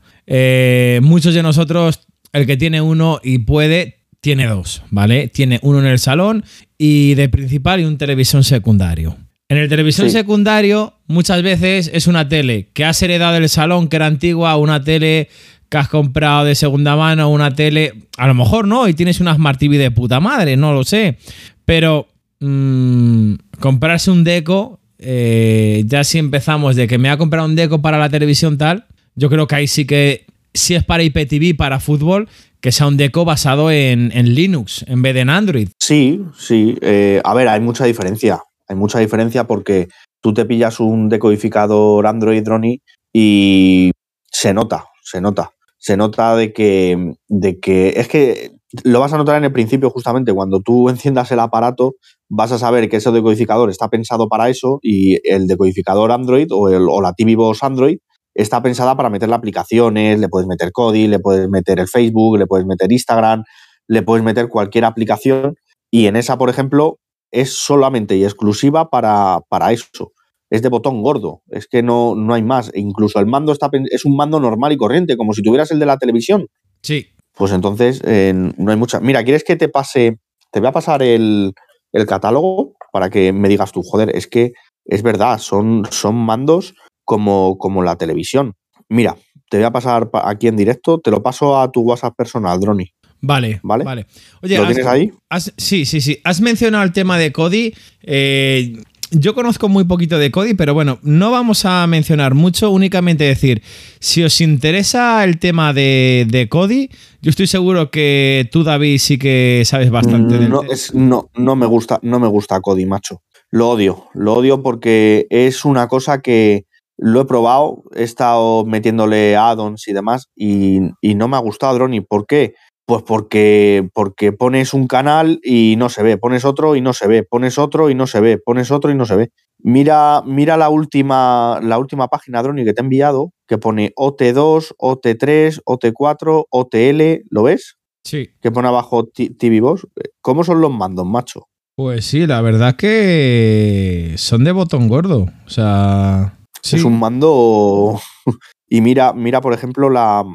muchos de nosotros, el que tiene uno y puede, tiene dos, ¿vale? Tiene uno en el salón y de principal y un televisión secundario. En el televisión Sí. secundario muchas veces es una tele que has heredado del salón, que era antigua, una tele que has comprado de segunda mano, una tele, a lo mejor no, y tienes una Smart TV de puta madre, no lo sé. Pero mm, comprarse un deco, eh, ya si empezamos de que me ha comprado un deco para la televisión tal, yo creo que ahí sí que, si es para IPTV, para fútbol, que sea un deco basado en, Linux en vez de en Android. Sí, sí. eh, a ver, hay mucha diferencia. Hay mucha diferencia porque tú te pillas un decodificador Android Droni y se nota, se nota. Se nota de que, de que es que lo vas a notar en el principio justamente cuando tú enciendas el aparato vas a saber que ese decodificador está pensado para eso y el decodificador Android o, el, o la TV Box Android está pensada para meterle aplicaciones, le puedes meter Kodi, le puedes meter el Facebook, le puedes meter Instagram, le puedes meter cualquier aplicación y en esa, por ejemplo, es solamente y exclusiva para, para eso. Es de botón gordo, es que no, no hay más. E incluso el mando está, es un mando normal y corriente, como si tuvieras el de la televisión. Sí. Pues entonces eh, no hay mucha. Mira, ¿quieres que te pase? Te voy a pasar el, el catálogo para que me digas tú, joder, es que es verdad, son, son mandos como, como la televisión. Mira, te voy a pasar pa- aquí en directo, te lo paso a tu WhatsApp personal, Droni. Vale, Vale. vale. Oye, ¿Lo has- tienes ahí? has- sí, sí, sí. Has mencionado el tema de Cody. Eh, yo conozco muy poquito de Cody, pero bueno, no vamos a mencionar mucho, únicamente decir, si os interesa el tema de, de Cody, yo estoy seguro que tú, David, sí que sabes bastante no, tema. es, no, no me gusta, no me gusta Cody, macho. Lo odio, lo odio porque es una cosa que lo he probado, he estado metiéndole add-ons y demás y, y no me ha gustado, Droni. ¿Por qué? Pues porque, porque pones un canal y no se ve, pones otro y no se ve, pones otro y no se ve, pones otro y no se ve. Mira, mira la última, la última página, Droni, que te he enviado, que pone OT2, OT3, OT4, OTL, ¿lo ves? Sí. que pone abajo T- TV Box. ¿Cómo son los mandos, macho? Pues sí, la verdad que son de botón gordo. O sea. Sí. Es un mando. Y mira, mira, por ejemplo, la.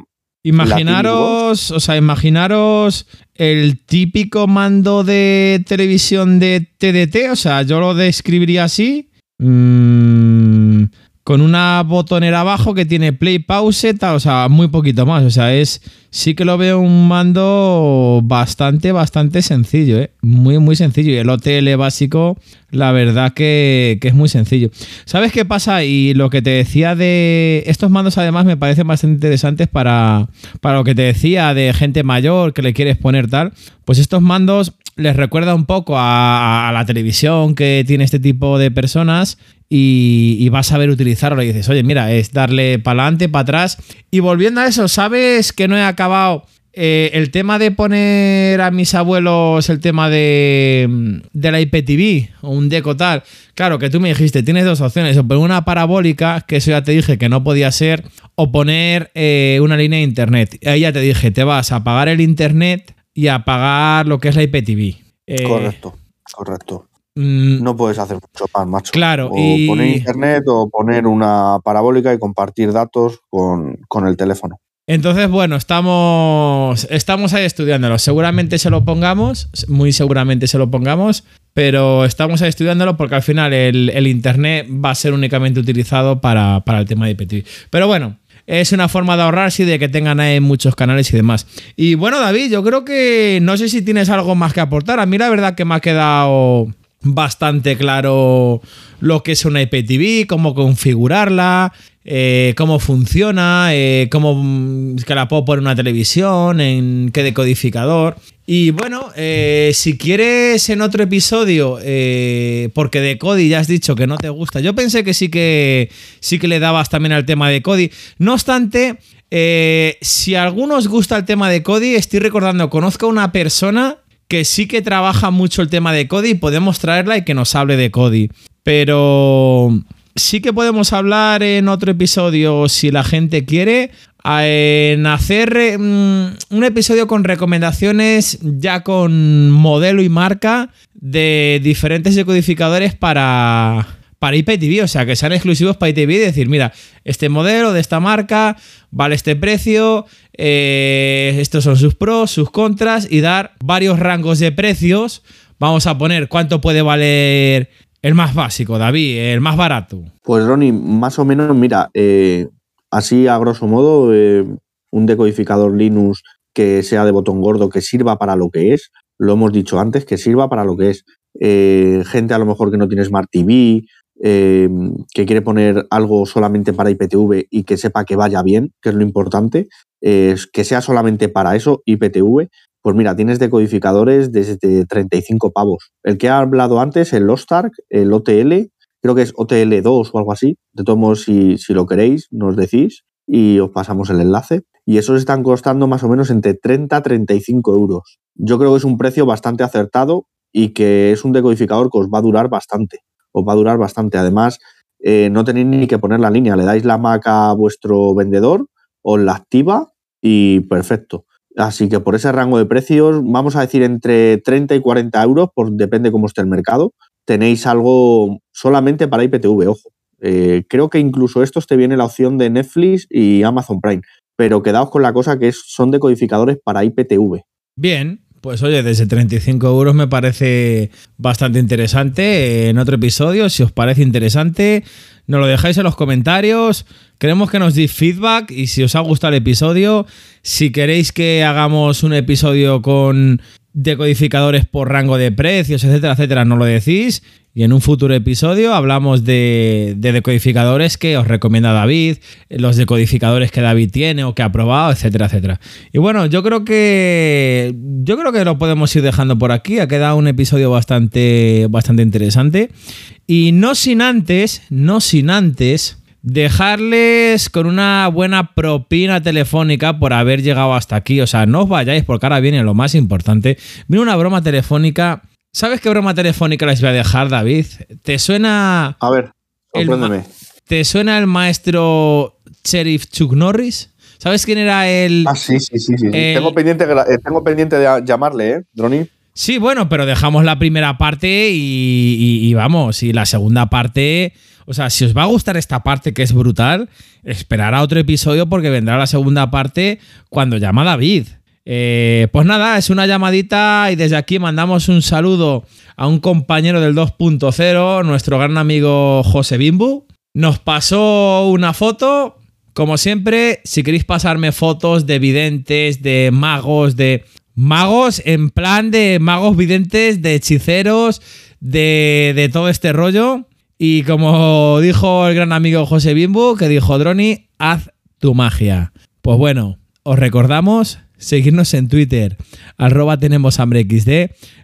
Imaginaros, o sea, imaginaros el típico mando de televisión de TDT, o sea, yo lo describiría así. mm, con una botonera abajo que tiene play, pause, tal, o sea, muy poquito más. O sea, es. Sí que lo veo un mando bastante, bastante sencillo, ¿eh? Muy, muy sencillo. Y el OTL básico, la verdad que, que es muy sencillo. ¿Sabes qué pasa? Y lo que te decía de. Estos mandos, además, me parecen bastante interesantes para, para lo que te decía de gente mayor que le quieres poner tal. Pues estos mandos les recuerda un poco a, a la televisión que tiene este tipo de personas y, vas a saber utilizarlo. Y dices, oye, mira, es darle para adelante, para atrás. Y volviendo a eso, ¿sabes que no he acabado? eh, el tema de poner a mis abuelos el tema de, de la IPTV o un deco tal. Claro, que tú me dijiste, tienes dos opciones, o poner una parabólica, que eso ya te dije que no podía ser, o poner eh, una línea de internet. Ahí ya te dije, te vas a apagar el internet y a apagar lo que es la IPTV. Eh, Correcto, correcto. Mm, No puedes hacer mucho más, macho. Claro, O y- poner internet o poner una parabólica y compartir datos con, con el teléfono. Entonces, bueno, estamos, estamos ahí estudiándolo. Seguramente se lo pongamos, muy seguramente se lo pongamos, pero estamos ahí estudiándolo porque al final el, el Internet va a ser únicamente utilizado para, para el tema de IPTV. Pero bueno, es una forma de ahorrarse y de que tengan ahí muchos canales y demás. Y bueno, David, yo creo que no sé si tienes algo más que aportar. A mí la verdad que me ha quedado bastante claro lo que es una IPTV, cómo configurarla, eh, cómo funciona, eh, cómo mm, que la puedo poner en una televisión, en qué decodificador. Y bueno, eh, si quieres en otro episodio, porque de Cody ya has dicho que no te gusta, yo pensé que sí que sí que le dabas también al tema de Cody. No obstante, si a alguno os gusta el tema de Cody, estoy recordando, conozco a una persona que sí que trabaja mucho el tema de Cody podemos traerla y que nos hable de Cody. Pero sí que podemos hablar en otro episodio, si la gente quiere, en hacer mm, un episodio con recomendaciones ya con modelo y marca de diferentes decodificadores para, para IPTV, o sea, que sean exclusivos para IPTV y decir, mira, este modelo de esta marca vale este precio, eh, estos son sus pros, sus contras y dar varios rangos de precios. Vamos a poner cuánto puede valer el más básico, David, el más barato. Pues Ronnie, más o menos, mira, eh, así a grosso modo, eh, un decodificador Linux que sea de botón gordo, que sirva para lo que es, lo hemos dicho antes, que sirva para lo que es. Gente a lo mejor que no tiene Smart TV, eh, que quiere poner algo solamente para IPTV y que sepa que vaya bien, que es lo importante, eh, que sea solamente para eso, IPTV, pues mira, tienes decodificadores desde 35 pavos. El que ha hablado antes, el Lostark, el OTL, creo que es OTL2 o algo así. De todos modos, si, si lo queréis, nos decís y os pasamos el enlace. Y esos están costando más o menos entre 30 a 35 euros. Yo creo que es un precio bastante acertado y que es un decodificador que os va a durar bastante. Os va a durar bastante. Además, eh, no tenéis ni que poner la línea. Le dais la Mac a vuestro vendedor, os la activa y perfecto. Así que por ese rango de precios, vamos a decir entre 30 y 40 euros, por, depende cómo esté el mercado, tenéis algo solamente para IPTV, ojo. Eh, creo que incluso estos te viene la opción de Netflix y Amazon Prime, pero quedaos con la cosa que son decodificadores para IPTV. Bien, pues oye, desde 35 euros me parece bastante interesante. En otro episodio, si os parece interesante, nos lo dejáis en los comentarios. Queremos que nos deis feedback y si os ha gustado el episodio, si queréis que hagamos un episodio con decodificadores por rango de precios, etcétera, etcétera, nos lo decís. Y en un futuro episodio hablamos de, de decodificadores que os recomienda David, los decodificadores que David tiene o que ha probado, etcétera, etcétera. Y bueno, yo creo que yo creo que lo podemos ir dejando por aquí. Ha quedado un episodio bastante, bastante interesante. Y no sin antes, no sin antes dejarles con una buena propina telefónica por haber llegado hasta aquí. O sea, no os vayáis porque ahora viene lo más importante. Viene una broma telefónica. ¿Sabes qué broma telefónica les voy a dejar, David? ¿Te suena, A ver, sorpréndeme. ¿te suena el maestro Sheriff Chuck Norris? ¿Sabes quién era el...? Ah, sí, sí, sí. sí. El- Tengo, pendiente, eh, tengo pendiente de llamarle, ¿eh, Droni? Sí, bueno, pero dejamos la primera parte y, y- y vamos, y la segunda parte, o sea, si os va a gustar esta parte que es brutal, esperar a otro episodio porque vendrá la segunda parte cuando llama David. Eh, pues nada, es una llamadita y desde aquí mandamos un saludo a un compañero del 2.0, nuestro gran amigo José Bimbu. Nos pasó una foto, como siempre, si queréis pasarme fotos de videntes, de magos, de magos en plan de magos videntes, de hechiceros, de, de todo este rollo. Y como dijo el gran amigo José Bimbu, que dijo Droni, haz tu magia. Pues bueno, os recordamos seguirnos en Twitter, arroba tenemos hambre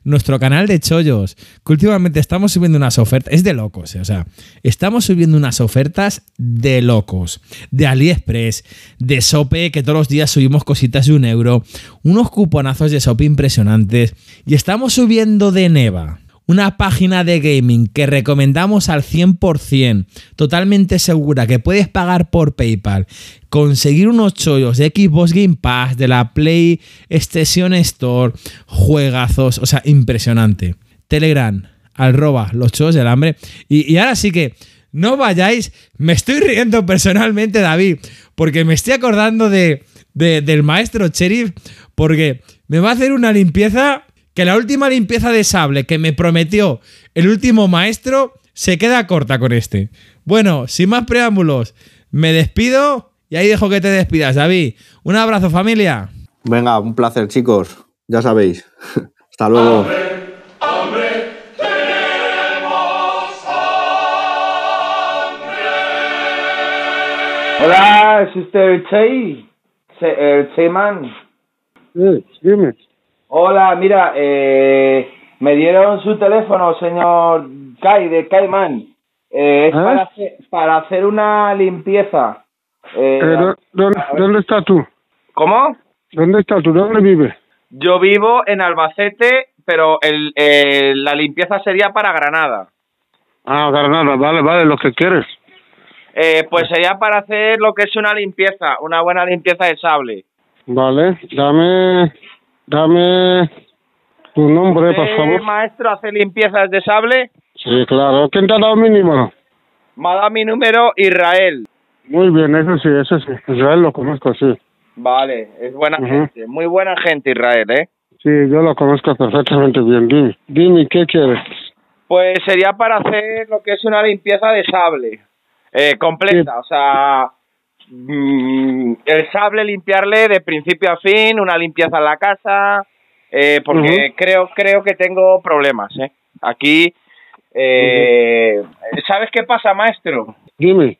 nuestro canal de chollos, que últimamente estamos subiendo unas ofertas, es de locos, eh, o sea, estamos subiendo unas ofertas de locos, de AliExpress, de Sope, que todos los días subimos cositas de un euro, unos cuponazos de Sope impresionantes, y estamos subiendo de Neva una página de gaming que recomendamos al 100%, totalmente segura, que puedes pagar por PayPal, conseguir unos chollos de Xbox Game Pass, de la PlayStation Store, juegazos, o sea, impresionante. Telegram, arroba los chollos del hambre. Y, ahora sí que no vayáis, me estoy riendo personalmente, David, porque me estoy acordando de, de- del maestro Sheriff, porque me va a hacer una limpieza que la última limpieza de sable que me prometió el último maestro se queda corta con este. Bueno, sin más preámbulos, me despido y ahí dejo que te despidas, David. Un abrazo, familia. Venga, un placer, chicos. Ya sabéis. Hasta luego. Hola, ¿es usted el Chey? Se- El Cheyman. Sí, dime. Hola, mira, eh, me dieron su teléfono, señor Kai, de Kaiman. Eh, es para, hacer, para hacer una limpieza. Eh, Eh, ¿dó- ¿dónde, dónde estás tú? ¿Cómo? ¿Dónde estás tú? ¿Dónde vives? Yo vivo en Albacete, pero el, eh, la limpieza sería para Granada. Ah, Granada, vale, vale, lo que quieres. Eh, pues sería para hacer lo que es una limpieza, una buena limpieza de sable. Vale, dame, dame tu nombre, por ¿Usted, favor. maestro, hace limpiezas de sable? Sí, claro. ¿Quién te ha dado mi número? Me ha dado mi número Israel. Muy bien, eso sí, eso sí. Israel lo conozco, sí. Vale, es buena gente, muy buena gente Israel, ¿eh? Sí, yo lo conozco perfectamente bien. Dime, dime, ¿qué quieres? Pues sería para hacer lo que es una limpieza de sable, eh, completa, o sea, mm, el sable limpiarle de principio a fin, una limpieza en la casa, eh, porque creo creo que tengo problemas, ¿eh? Aquí, eh, ¿sabes qué pasa, maestro? Dime.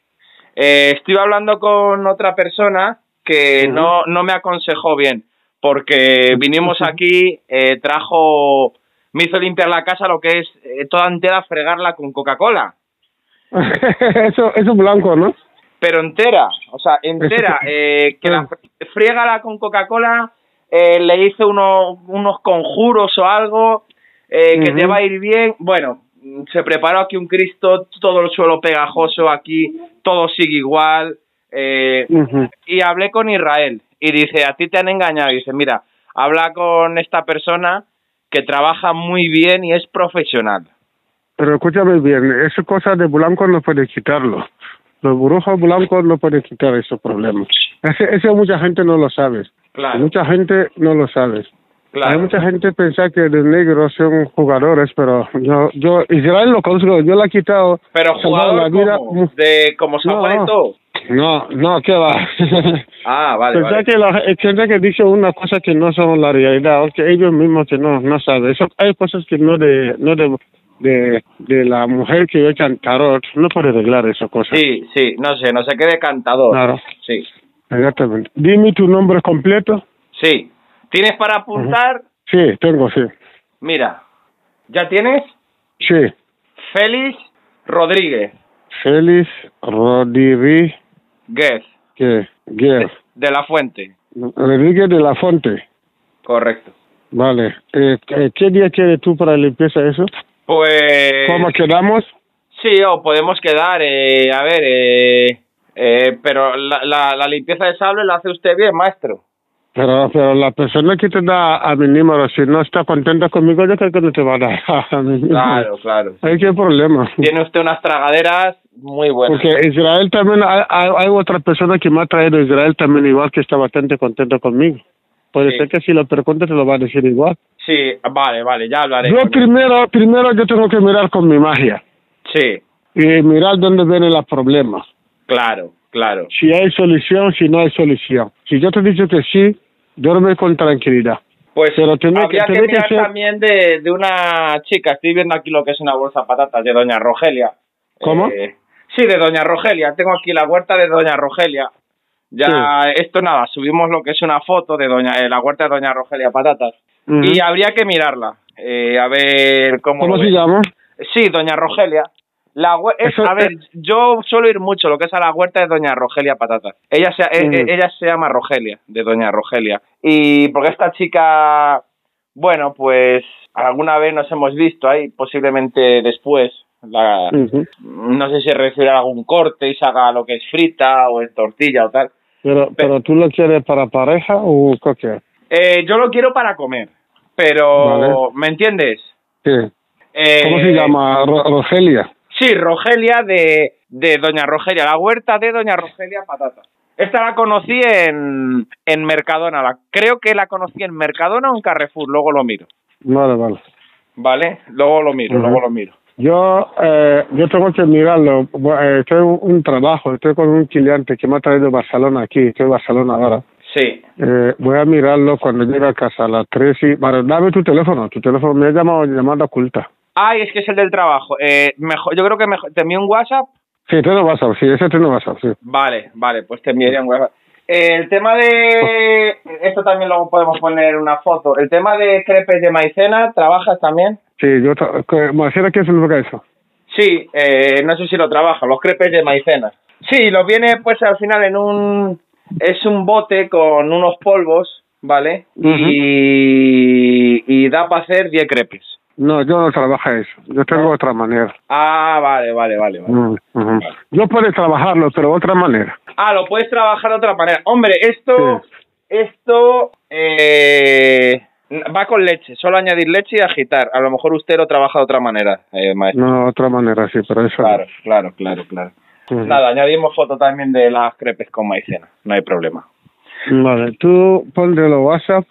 Eh, estuve hablando con otra persona que no, no me aconsejó bien, porque vinimos aquí, eh, trajo, me hizo limpiar la casa lo que es toda entera, fregarla con Coca-Cola, eso, eso blanco, ¿no? Pero entera, o sea, entera, eh, que la fr- friégala con Coca-Cola, eh, le hice uno- unos conjuros o algo, eh, que te va a ir bien, bueno, se preparó aquí un Cristo, todo el suelo pegajoso aquí, todo sigue igual, eh, y hablé con Israel y dice, a ti te han engañado. Y dice, mira, habla con esta persona que trabaja muy bien y es profesional. Pero escúchame bien, esa cosa de blanco no puede quitarlo. Los brujos blancos no pueden quitar esos problemas. Ese- Eso mucha gente no lo sabe. Claro, Mucha gente no lo sabe. Hay claro. mucha gente piensa que los negros son jugadores, pero yo, yo, Israel lo yo lo he quitado. Pero jugador la vida. como, de como San No. No, ¿qué va? Ah, vale, vale. que la hay gente que dice una cosa que no son la realidad, o que ellos mismos que no, no saben. Eso, hay cosas que no de, no de, de, de la mujer que echa en tarot, no puede arreglar esas cosas. Sí, sí, no sé, no sé qué de cantador. Claro, Sí, exactamente. Dime tu nombre completo. sí. ¿Tienes para apuntar? Sí, tengo, sí. Mira, ¿ya tienes? Sí. Félix Rodríguez, Félix Rodríguez Guez, Guerra. de la Fuente. Rodríguez de la Fonte. Correcto. Vale. Eh, eh, ¿Qué día quieres tú para limpieza eso? Pues... ¿Cómo quedamos? Sí, o podemos quedar, eh, a ver, eh, eh, pero la, la, la limpieza de sable la hace usted bien, maestro. Pero, pero la persona que te da a mi número, si no está contenta conmigo, yo creo que no te va a dar a mi. Claro, claro. Hay que problema. Tiene usted unas tragaderas muy buenas. Porque Israel también, hay, hay hay otra persona que me ha traído Israel también igual que está bastante contento conmigo. Puede Sí. ser que si lo preguntas te lo va a decir igual. Sí, vale, vale, ya hablaré. Yo primero, primero yo tengo que mirar con mi magia Sí, y mirar dónde viene el problema. claro, claro. Si hay solución, si no hay solución. Si yo te digo que sí, duerme con tranquilidad. Pues Pero tiene habría que- que, tiene que mirar ser- también de, de una chica. Estoy viendo aquí lo que es una bolsa de patatas de Doña Rogelia. ¿Cómo? Eh, sí, de Doña Rogelia. Tengo aquí la huerta de Doña Rogelia. Ya, esto nada, subimos lo que es una foto de Doña, eh, la huerta de Doña Rogelia Patatas. Y habría que mirarla. eh, a ver cómo. ¿Cómo lo se ves. llama? Sí, Doña Rogelia. La es- a ver, yo suelo ir mucho lo que es a la huerta de Doña Rogelia Patatas. Ella se, Mm. eh, ella se llama Rogelia, de Doña Rogelia. Y porque esta chica, bueno, pues alguna vez nos hemos visto ahí, posiblemente después. La, no sé si recibirá algún corte y se haga lo que es frita o en tortilla o tal. Pero, pero tú lo quieres para pareja o qué quieres? Eh, yo lo quiero para comer, pero Vale. ¿me entiendes? Sí. Eh, ¿Cómo se llama? Ro- Rogelia. Sí, Rogelia de, de Doña Rogelia, la huerta de Doña Rogelia Patata. Esta la conocí en, en Mercadona, la, creo que la conocí en Mercadona o en Carrefour, luego lo miro, Vale, vale. ¿vale? Luego lo miro, luego lo miro. Yo, eh, yo tengo que mirarlo. Eh, Estoy en un, trabajo, estoy con un cliente que me ha traído Barcelona aquí, estoy en Barcelona ahora. Sí, Eh, voy a mirarlo cuando llegue a casa a las tres y... Vale, dame tu teléfono, tu teléfono me ha llamado llamada oculta. Ay, es que es el del trabajo. Eh, mejor, yo creo que mejor, ¿te envío un WhatsApp? Sí, te lo vas a sí, ese te lo vas a sí. Vale, vale, pues te enviaría un WhatsApp. Eh, el tema de... Esto también luego podemos poner una foto. El tema de crepes de maicena, ¿trabajas también? Sí, yo... Marcela, ¿qué significa eso? Sí, eh, no sé si lo trabaja, los crepes de maicena. Sí, los viene pues al final en un... Es un bote con unos polvos, ¿vale? Y, y da para hacer 10 crepes. No, yo no trabajo eso. Yo tengo otra manera. Ah, vale, vale, vale. vale. Ujú. Yo puedo trabajarlo, pero otra manera. Ah, lo puedes trabajar de otra manera. Hombre, esto... Esto... Eh, va con leche, solo añadir leche y agitar. A lo mejor usted lo trabaja de otra manera, eh, maestro. No, otra manera, sí, pero eso... no. Claro, claro, claro, claro. Nada, añadimos foto también de las crepes con maicena, no hay problema. Vale, tú póndelo WhatsApp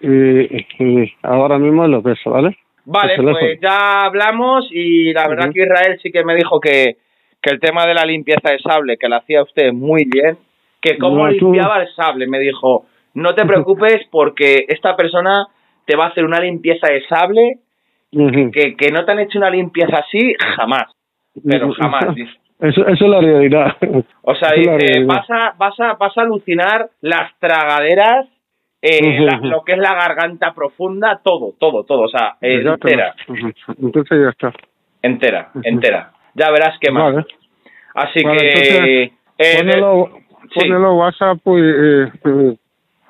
y, y ahora mismo lo ves, ¿vale? Vale, pues ya hablamos y la verdad que Israel sí que me dijo que, que el tema de la limpieza de sable, que lo hacía usted muy bien, que cómo No, tú- limpiaba el sable, me dijo, no te preocupes porque esta persona te va a hacer una limpieza de sable que, que no te han hecho una limpieza así jamás, pero jamás. Eso, eso es la realidad. O sea, Eso dice, vas a, vas, a, vas a alucinar las tragaderas, eh, la- lo que es la garganta profunda, todo, todo, todo, o sea, eh, entera. Entonces ya está. entera, entera. Ya verás qué más. Vale. Así Vale, que... entonces, eh, Pónelo, sí. pónelo WhatsApp y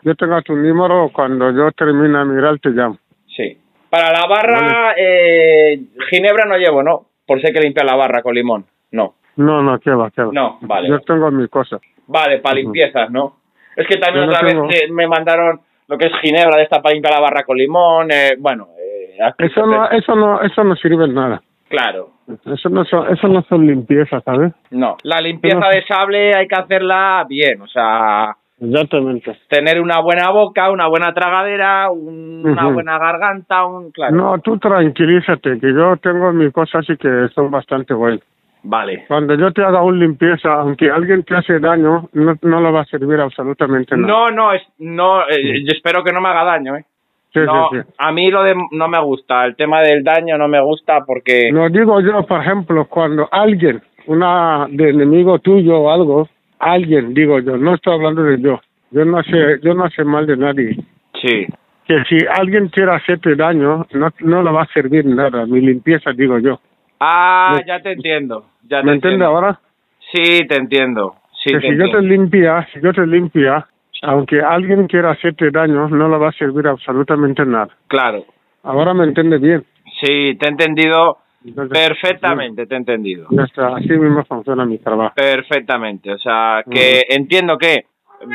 yo tengo tu número. Cuando yo termine de mirar, te llamo. sí. Para la barra, eh, Ginebra no llevo, ¿no? Por si hay que limpiar la barra con limón. No. No, no, qué va, qué va. No, vale. Yo tengo mi cosa. Vale, para limpiezas, ¿no? Es que también no otra tengo- vez eh, me mandaron lo que es Ginebra de esta para limpiar la barra con limón. Eh, bueno, eh, Eso no, eso no, eso no sirve en nada. Claro, Eso no son, eso no son limpiezas, ¿sabes? no. La limpieza Pero- de sable hay que hacerla bien, o sea, Exactamente. tener una buena boca, una buena tragadera, un- una Ujú. buena garganta, un... Claro. No, tú tranquilízate, que yo tengo mis cosas y que son bastante buenas. Vale. Cuando yo te haga una limpieza, aunque alguien te hace daño, no, no le va a servir absolutamente nada. No, no, es, no, eh, yo espero que no me haga daño, ¿eh? Sí, no, sí, sí. a mí lo de no me gusta, el tema del daño no me gusta porque... No digo yo, por ejemplo, cuando alguien, una de enemigo tuyo o algo, alguien, digo yo, no estoy hablando de yo, yo no sé, yo no sé mal de nadie. Sí, Que si alguien quiere hacerte daño, no, no le va a servir nada, mi limpieza, digo yo. Ah, Me- ya te entiendo. Ya te ¿Me entiendes ahora? Sí, te entiendo. Sí, que te si yo te limpia, si yo te limpia, aunque alguien quiera hacerte daño, no le va a servir absolutamente nada. Claro. Ahora me entiende bien. Sí, te he entendido Entonces, perfectamente, te he entendido. Así mismo funciona mi trabajo. Perfectamente. O sea, que entiendo que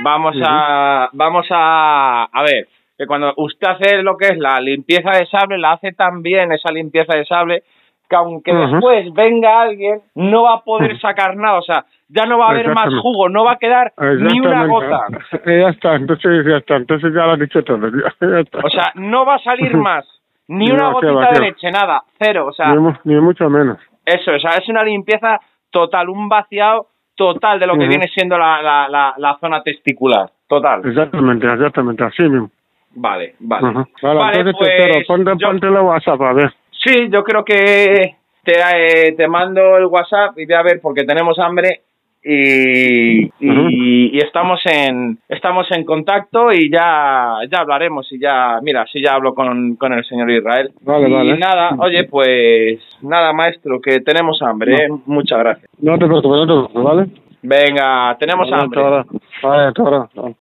vamos a, vamos a, a ver, que cuando usted hace lo que es la limpieza de sable, la hace tan bien esa limpieza de sable, que aunque después venga alguien, no va a poder sacar nada, o sea, ya no va a haber más jugo, no va a quedar ni una gota. Ya está, entonces ya está, entonces ya lo has dicho todo. Ya, ya está. O sea, no va a salir más, ni No, una qué gotita de leche, nada, cero, o sea, ni, mu- ni mucho menos. eso, o sea, es una limpieza total, un vaciado total de lo que viene siendo la, la, la, la zona testicular, total. Exactamente, exactamente, así mismo. Vale, vale. Vale, Vale, entonces pues, te espero, ponte, yo- ponte la WhatsApp a ver. Sí, yo creo que te, eh, te mando el WhatsApp y voy a ver porque tenemos hambre y, y, estamos en estamos en contacto y ya ya hablaremos y ya mira si ya hablo con, con el señor Israel Vale, y vale. nada oye pues nada maestro que tenemos hambre ¿eh? muchas gracias No te preocupes, no te preocupes, ¿vale? venga tenemos Vale, hambre hasta ahora. Vale, hasta ahora.